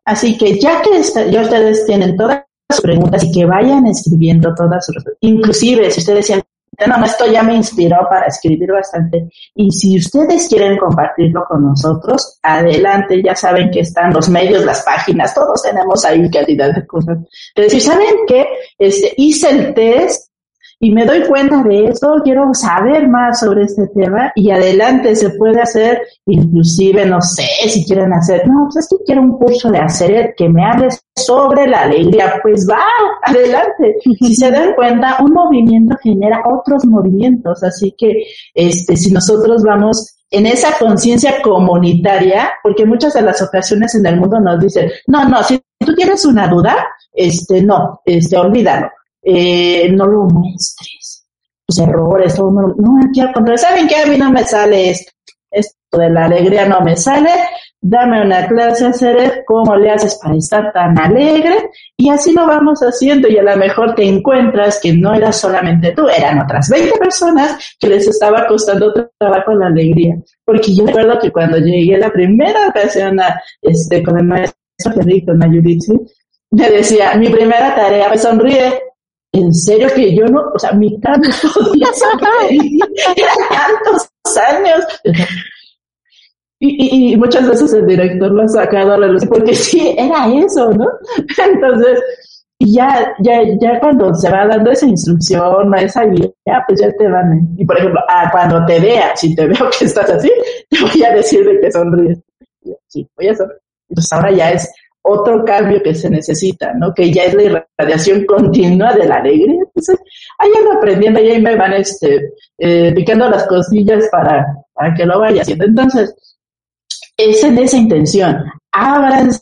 Así que ya que ya ustedes tienen todas sus preguntas y que vayan escribiendo todas sus respuestas, inclusive si ustedes decían, no, esto ya me inspiró para escribir bastante. Y si ustedes quieren compartirlo con nosotros, adelante, ya saben que están los medios, las páginas, todos tenemos ahí cantidad de cosas. Es decir, ¿saben qué? Este, hice el test y me doy cuenta de esto, quiero saber más sobre este tema y adelante se puede hacer, inclusive, no sé si quieren hacer, no, pues es que quiero un curso de hacer que me hables sobre la alegría, pues va, adelante. Si se dan cuenta, un movimiento genera otros movimientos, así que este, si nosotros vamos en esa conciencia comunitaria, porque muchas de las ocasiones en el mundo nos dicen, no, no, si tú tienes una duda, este, no, este, olvídalo eh, no lo muestres, tus errores, todo, no, no, al contrario, ¿saben qué? A mí no me sale esto, esto de la alegría no me sale, dame una clase a hacer cómo le haces para estar tan alegre, y así lo vamos haciendo, y a lo mejor te encuentras que no era solamente tú, eran otras 20 personas que les estaba costando trabajo la alegría, porque yo recuerdo que cuando llegué la primera ocasión este, con el maestro Federico Mayurici, me decía, mi primera tarea, me sonríe, en serio que yo no, o sea, mi cara no podía tantos años. Y, y, muchas veces el director lo ha sacado a la luz porque sí, era eso, ¿no? Entonces, ya, ya, ya cuando se va dando esa instrucción, esa guía, pues ya te van. Y por ejemplo, ah, cuando te vea, si te veo que estás así, te voy a decir de que sonríes. Sí, voy a sonreír. Entonces ahora ya es otro cambio que se necesita, ¿no? Que ya es la irradiación continua de la alegría. Entonces, ahí ando aprendiendo y ahí me van este, eh, picando las costillas para, para que lo vaya haciendo. Entonces, es en esa intención. Ábranse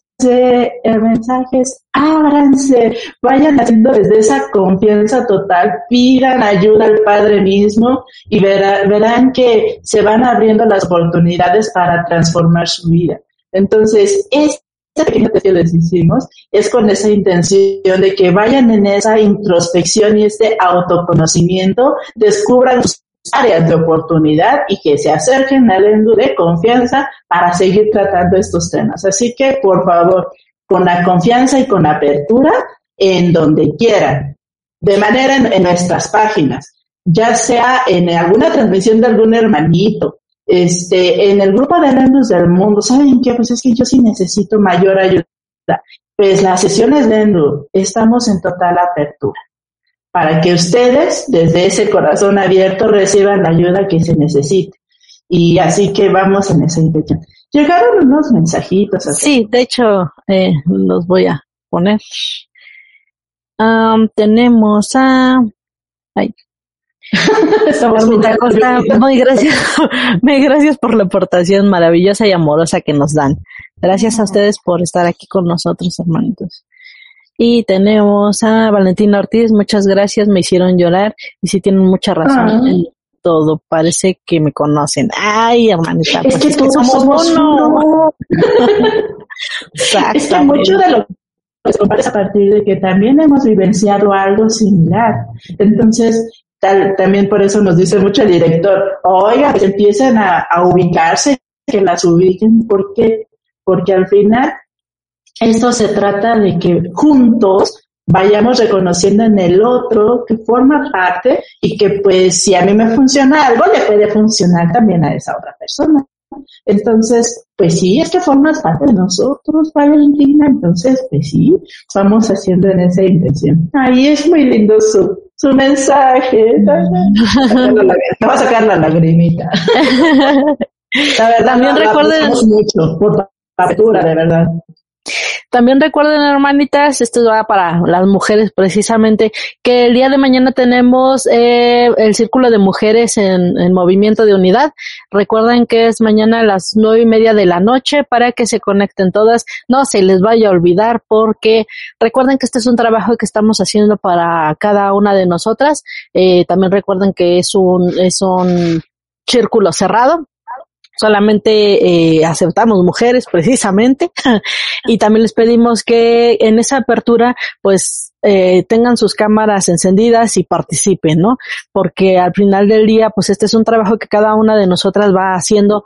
mensajes, ábranse, vayan haciendo desde esa confianza total, pidan ayuda al Padre mismo y verán que se van abriendo las oportunidades para transformar su vida. Entonces, es que les hicimos es con esa intención de que vayan en esa introspección y este autoconocimiento, descubran sus áreas de oportunidad y que se acerquen al endu de confianza para seguir tratando estos temas. Así que, por favor, con la confianza y con apertura en donde quieran, de manera en nuestras páginas, ya sea en alguna transmisión de algún hermanito, este, en el grupo de Lendus del mundo, ¿saben qué? Pues es que yo sí necesito mayor ayuda. Pues las sesiones Lendu, estamos en total apertura para que ustedes, desde ese corazón abierto, reciban la ayuda que se necesite. Y así que vamos en esa intención. Llegaron unos mensajitos. Así. Sí, de hecho, eh, los voy a poner. tenemos a... Ay, muy gracias, muy gracias por la aportación maravillosa y amorosa que nos dan. Gracias a ustedes por estar aquí con nosotros, hermanitos. Y tenemos a Valentina Ortiz, muchas gracias, me hicieron llorar y sí tienen mucha razón en todo, parece que me conocen. Ay, hermanita, es pues que, todos somos uno. es que mucho de lo que a partir de que también hemos vivenciado algo similar. Entonces, también por eso nos dice mucho el director, oiga, que empiecen a, ubicarse, que las ubiquen, ¿por qué? Porque al final esto se trata de que juntos vayamos reconociendo en el otro que forma parte y que pues si a mí me funciona algo, le puede funcionar también a esa otra persona. Entonces, pues sí, es que formas parte de nosotros, Valentina. Entonces, pues sí, vamos haciendo en esa intención. Ahí es muy lindo su, su mensaje. Te va a sacar la lagrimita. La verdad, también recuerden mucho por la apertura, de verdad. También recuerden, hermanitas, esto va para las mujeres precisamente, que el día de mañana tenemos eh, el Círculo de Mujeres en, en, Movimiento de Unidad. Recuerden que es mañana a las nueve y media de la noche para que se conecten todas. No se les vaya a olvidar porque recuerden que este es un trabajo que estamos haciendo para cada una de nosotras. Eh, también recuerden que es un, es un círculo cerrado solamente eh, aceptamos mujeres precisamente y también les pedimos que en esa apertura pues eh, tengan sus cámaras encendidas y participen, ¿no? Porque al final del día pues este es un trabajo que cada una de nosotras va haciendo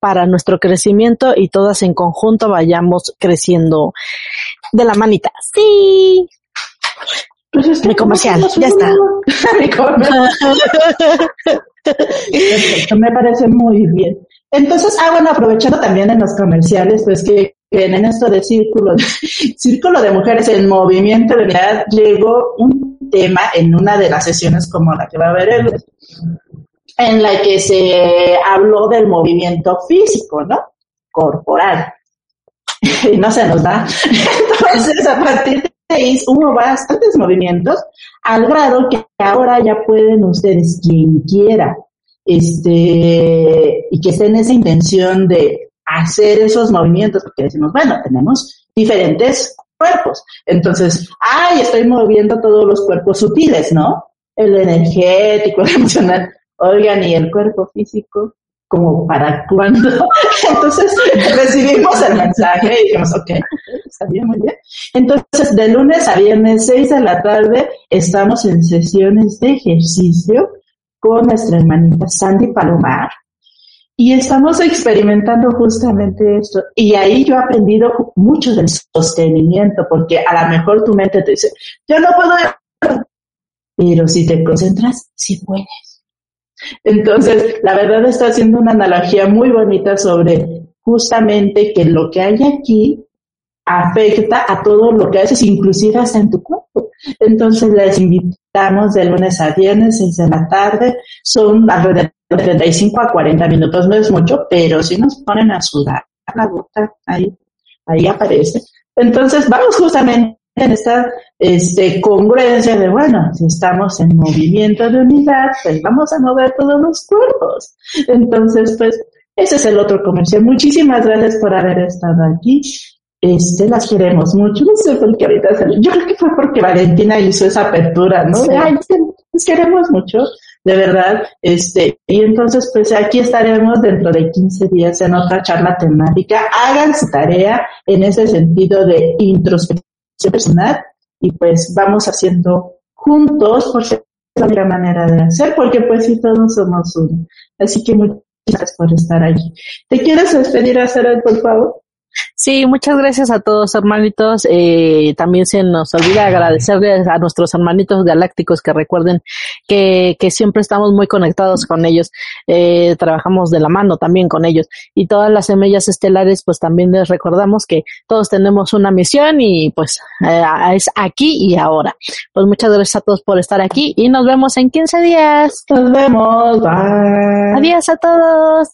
para nuestro crecimiento y todas en conjunto vayamos creciendo de la manita. Sí. Pues mi comercial, ya está. mi comercial. me parece muy bien. Entonces, ah, bueno, aprovechando también en los comerciales, pues que, en esto de círculo, círculo de mujeres en movimiento de unidad, llegó un tema en una de las sesiones como la que va a haber él, en la que se habló del movimiento físico, ¿no? Corporal. y no se nos da. Entonces, a partir de ahí hubo bastantes movimientos, al grado que ahora ya pueden ustedes, quien quiera, este, y que esté en esa intención de hacer esos movimientos, porque decimos, bueno, tenemos diferentes cuerpos. Entonces, ay, estoy moviendo todos los cuerpos sutiles, ¿no? El energético, el emocional. Oigan, y el cuerpo físico, como para cuándo. Entonces recibimos el mensaje y dijimos, ok, está bien, muy bien. Entonces, de lunes a viernes, 6 de la tarde, estamos en sesiones de ejercicio con nuestra hermanita Sandy Palomar y estamos experimentando justamente esto. Y ahí yo he aprendido mucho del sostenimiento, porque a lo mejor tu mente te dice, yo no puedo, pero si te concentras, sí puedes. Entonces, la verdad está haciendo una analogía muy bonita sobre justamente que lo que hay aquí afecta a todo lo que haces, inclusive hasta en tu cuerpo. Entonces les de lunes a viernes, 6 de la tarde, son alrededor de 35 a 40 minutos, no es mucho, pero si nos ponen a sudar la gota, ahí, ahí aparece. Entonces vamos justamente en esta este, congruencia de, bueno, si estamos en movimiento de unidad, pues vamos a mover todos los cuerpos. Entonces, pues, ese es el otro comercial. Muchísimas gracias por haber estado aquí este, las queremos mucho. No sé por qué ahorita, yo creo que fue porque Valentina hizo esa apertura, ¿no? Ay, las queremos mucho, de verdad. Este, y entonces, pues aquí estaremos dentro de 15 días en otra charla temática. Hagan su tarea en ese sentido de introspección personal y pues vamos haciendo juntos porque es la única manera de hacer, porque pues si todos somos uno. Así que muchas gracias por estar allí. ¿Te quieres despedir, Sara, por favor? Sí, muchas gracias a todos hermanitos. Eh, también se nos olvida agradecerles a nuestros hermanitos galácticos que recuerden que, que siempre estamos muy conectados con ellos. Eh, trabajamos de la mano también con ellos. Y todas las semillas estelares, pues también les recordamos que todos tenemos una misión y pues eh, es aquí y ahora. Pues muchas gracias a todos por estar aquí y nos vemos en 15 días. Nos vemos. Bye. Adiós a todos.